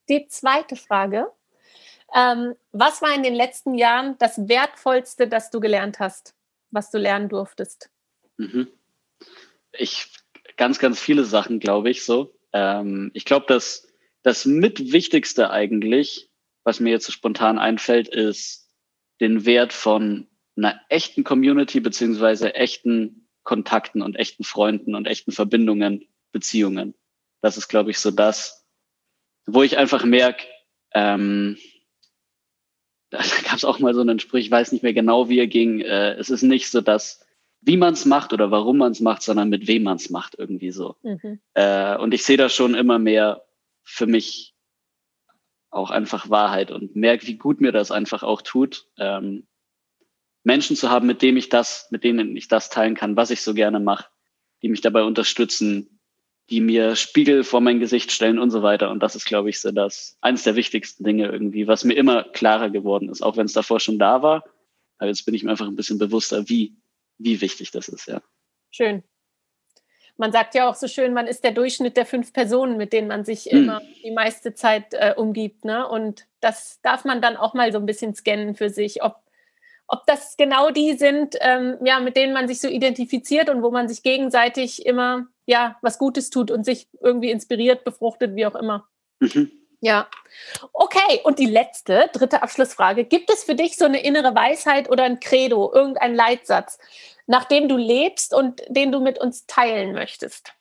Die zweite Frage. Ähm, was war in den letzten Jahren das Wertvollste, das du gelernt hast, was du lernen durftest? Mhm. Ich ganz, ganz viele Sachen, glaube ich, so. Ähm, ich glaube, dass das mitwichtigste eigentlich, was mir jetzt so spontan einfällt, ist den Wert von einer echten Community beziehungsweise echten Kontakten und echten Freunden und echten Verbindungen, Beziehungen. Das ist, glaube ich, so das, wo ich einfach merke, ähm, da gab es auch mal so einen Spruch, ich weiß nicht mehr genau, wie er ging. Äh, es ist nicht so, dass wie man es macht oder warum man es macht, sondern mit wem man es macht, irgendwie so. Mhm. Äh, und ich sehe da schon immer mehr für mich auch einfach Wahrheit und merke, wie gut mir das einfach auch tut, ähm, Menschen zu haben, mit denen ich das, mit denen ich das teilen kann, was ich so gerne mache, die mich dabei unterstützen, die mir Spiegel vor mein Gesicht stellen und so weiter. Und das ist, glaube ich, so das eines der wichtigsten Dinge irgendwie, was mir immer klarer geworden ist, auch wenn es davor schon da war. Aber jetzt bin ich mir einfach ein bisschen bewusster, wie, wie wichtig das ist, ja. Schön man sagt ja auch so schön, man ist der Durchschnitt der fünf Personen, mit denen man sich hm. immer die meiste Zeit äh, umgibt. Ne? Und das darf man dann auch mal so ein bisschen scannen für sich, ob, ob das genau die sind, ähm, ja, mit denen man sich so identifiziert und wo man sich gegenseitig immer ja was Gutes tut und sich irgendwie inspiriert, befruchtet, wie auch immer. Mhm. Ja. Okay, und die letzte, dritte Abschlussfrage. Gibt es für dich so eine innere Weisheit oder ein Credo, irgendein Leitsatz, nach dem du lebst und den du mit uns teilen möchtest?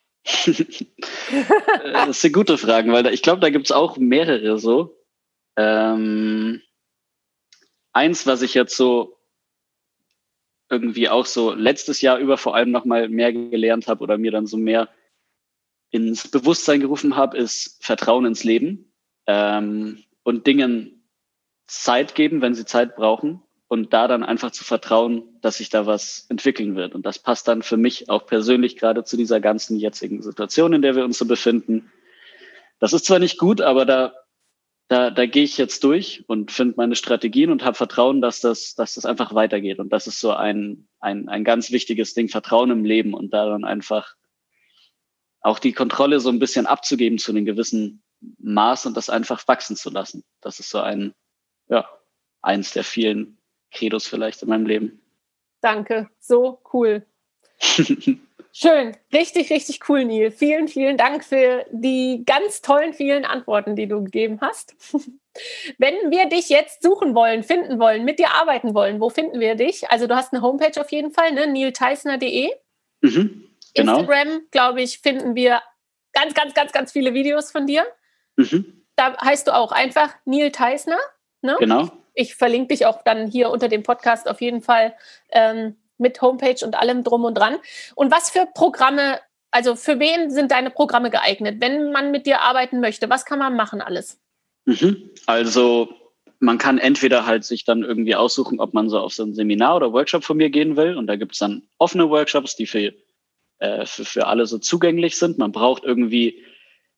das sind gute Fragen, weil ich glaube, da gibt es auch mehrere so. Ähm, eins, was ich jetzt so irgendwie auch so letztes Jahr über vor allem nochmal mehr gelernt habe oder mir dann so mehr ins Bewusstsein gerufen habe, ist Vertrauen ins Leben ähm, und Dingen Zeit geben, wenn sie Zeit brauchen und da dann einfach zu vertrauen, dass sich da was entwickeln wird. Und das passt dann für mich auch persönlich gerade zu dieser ganzen jetzigen Situation, in der wir uns so befinden. Das ist zwar nicht gut, aber da, da, da gehe ich jetzt durch und finde meine Strategien und habe Vertrauen, dass das, dass das einfach weitergeht. Und das ist so ein, ein, ein ganz wichtiges Ding, Vertrauen im Leben und daran einfach auch die Kontrolle so ein bisschen abzugeben zu einem gewissen Maß und das einfach wachsen zu lassen. Das ist so ein, ja, eins der vielen Credos vielleicht in meinem Leben. Danke, so cool. Schön, richtig, richtig cool, Neil. Vielen, vielen Dank für die ganz tollen, vielen Antworten, die du gegeben hast. Wenn wir dich jetzt suchen wollen, finden wollen, mit dir arbeiten wollen, wo finden wir dich? Also du hast eine Homepage auf jeden Fall, ne? neilteisner.de. Mhm, genau. Instagram, glaube ich, finden wir ganz, ganz, ganz, ganz viele Videos von dir. Mhm. Da heißt du auch einfach Neil Teisner. Ne? Genau. Ich verlinke dich auch dann hier unter dem Podcast auf jeden Fall ähm, mit Homepage und allem drum und dran. Und was für Programme, also für wen sind deine Programme geeignet, wenn man mit dir arbeiten möchte? Was kann man machen alles? Mhm. Also man kann entweder halt sich dann irgendwie aussuchen, ob man so auf so ein Seminar oder Workshop von mir gehen will. Und da gibt es dann offene Workshops, die für, äh, für, für alle so zugänglich sind. Man braucht irgendwie,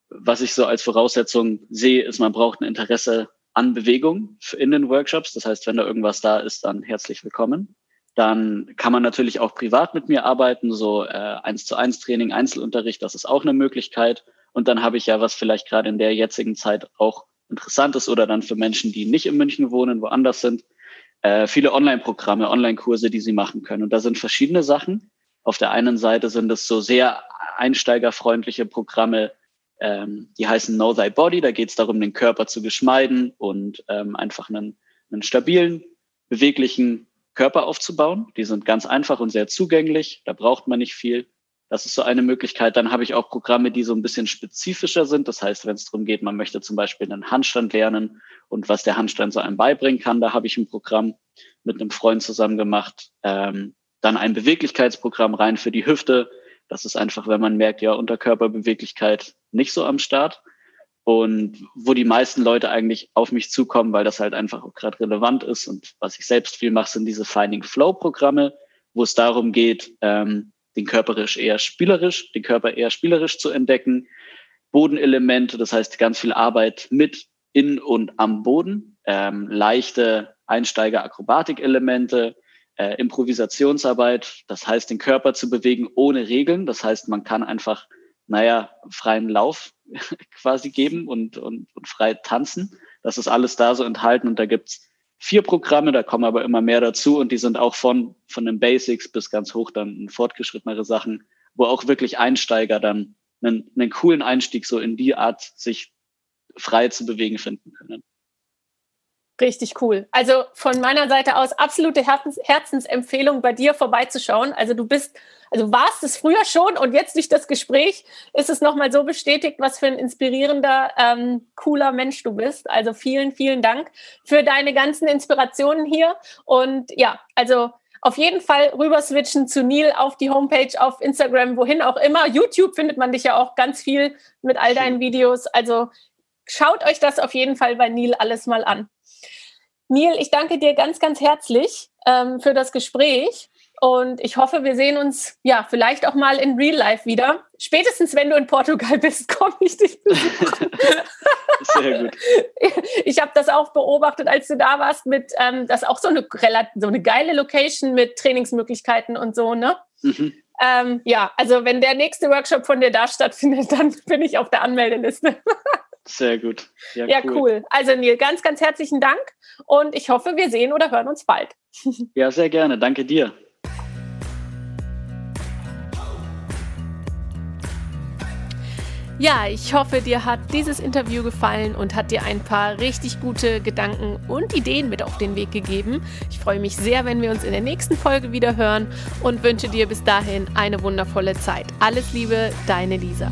was ich so als Voraussetzung sehe, ist, man braucht ein Interesse an Bewegung in den Workshops. Das heißt, wenn da irgendwas da ist, dann herzlich willkommen. Dann kann man natürlich auch privat mit mir arbeiten, so äh, eins zu eins Training, Einzelunterricht, das ist auch eine Möglichkeit. Und dann habe ich ja, was vielleicht gerade in der jetzigen Zeit auch interessant ist oder dann für Menschen, die nicht in München wohnen, woanders sind, äh, viele Online-Programme, Online-Kurse, die sie machen können. Und da sind verschiedene Sachen. Auf der einen Seite sind es so sehr einsteigerfreundliche Programme, ähm, die heißen Know Thy Body. Da geht es darum, den Körper zu geschmeiden und ähm, einfach einen, einen stabilen, beweglichen Körper aufzubauen. Die sind ganz einfach und sehr zugänglich. Da braucht man nicht viel. Das ist so eine Möglichkeit. Dann habe ich auch Programme, die so ein bisschen spezifischer sind. Das heißt, wenn es darum geht, man möchte zum Beispiel einen Handstand lernen und was der Handstand so einem beibringen kann, da habe ich ein Programm mit einem Freund zusammen gemacht. Ähm, dann ein Beweglichkeitsprogramm rein für die Hüfte. Das ist einfach, wenn man merkt, ja, Unterkörperbeweglichkeit nicht so am Start und wo die meisten Leute eigentlich auf mich zukommen, weil das halt einfach auch gerade relevant ist. Und was ich selbst viel mache, sind diese Finding Flow Programme, wo es darum geht, ähm, den Körperisch eher spielerisch, den Körper eher spielerisch zu entdecken. Bodenelemente, das heißt ganz viel Arbeit mit in und am Boden, ähm, leichte Einsteiger-Akrobatik-Elemente, äh, Improvisationsarbeit, das heißt den Körper zu bewegen ohne Regeln. Das heißt, man kann einfach naja, freien Lauf quasi geben und, und, und frei tanzen. Das ist alles da so enthalten und da gibt's vier Programme, da kommen aber immer mehr dazu und die sind auch von, von den Basics bis ganz hoch dann fortgeschrittenere Sachen, wo auch wirklich Einsteiger dann einen, einen coolen Einstieg so in die Art, sich frei zu bewegen finden können. Richtig cool. Also von meiner Seite aus absolute Herzens Herzensempfehlung, bei dir vorbeizuschauen. Also du bist, also warst es früher schon und jetzt durch das Gespräch ist es nochmal so bestätigt, was für ein inspirierender, ähm, cooler Mensch du bist. Also vielen, vielen Dank für deine ganzen Inspirationen hier. Und ja, also auf jeden Fall rüber switchen zu Neil auf die Homepage, auf Instagram, wohin auch immer. YouTube findet man dich ja auch ganz viel mit all deinen Videos. Also schaut euch das auf jeden Fall bei Neil alles mal an. Neil, ich danke dir ganz, ganz herzlich ähm, für das Gespräch. Und ich hoffe, wir sehen uns ja vielleicht auch mal in Real Life wieder. Spätestens, wenn du in Portugal bist, komme ich dich besuchen. Sehr gut. Ich habe das auch beobachtet, als du da warst, mit ähm, das ist auch so eine so eine geile Location mit Trainingsmöglichkeiten und so, ne? Mhm. Ähm, ja, also wenn der nächste Workshop von dir da stattfindet, dann bin ich auf der Anmeldeliste. Sehr gut. Ja, ja cool. cool. Also Neil, ganz, ganz herzlichen Dank und ich hoffe, wir sehen oder hören uns bald. Ja, sehr gerne. Danke dir. Ja, ich hoffe, dir hat dieses Interview gefallen und hat dir ein paar richtig gute Gedanken und Ideen mit auf den Weg gegeben. Ich freue mich sehr, wenn wir uns in der nächsten Folge wieder hören und wünsche dir bis dahin eine wundervolle Zeit. Alles Liebe, deine Lisa.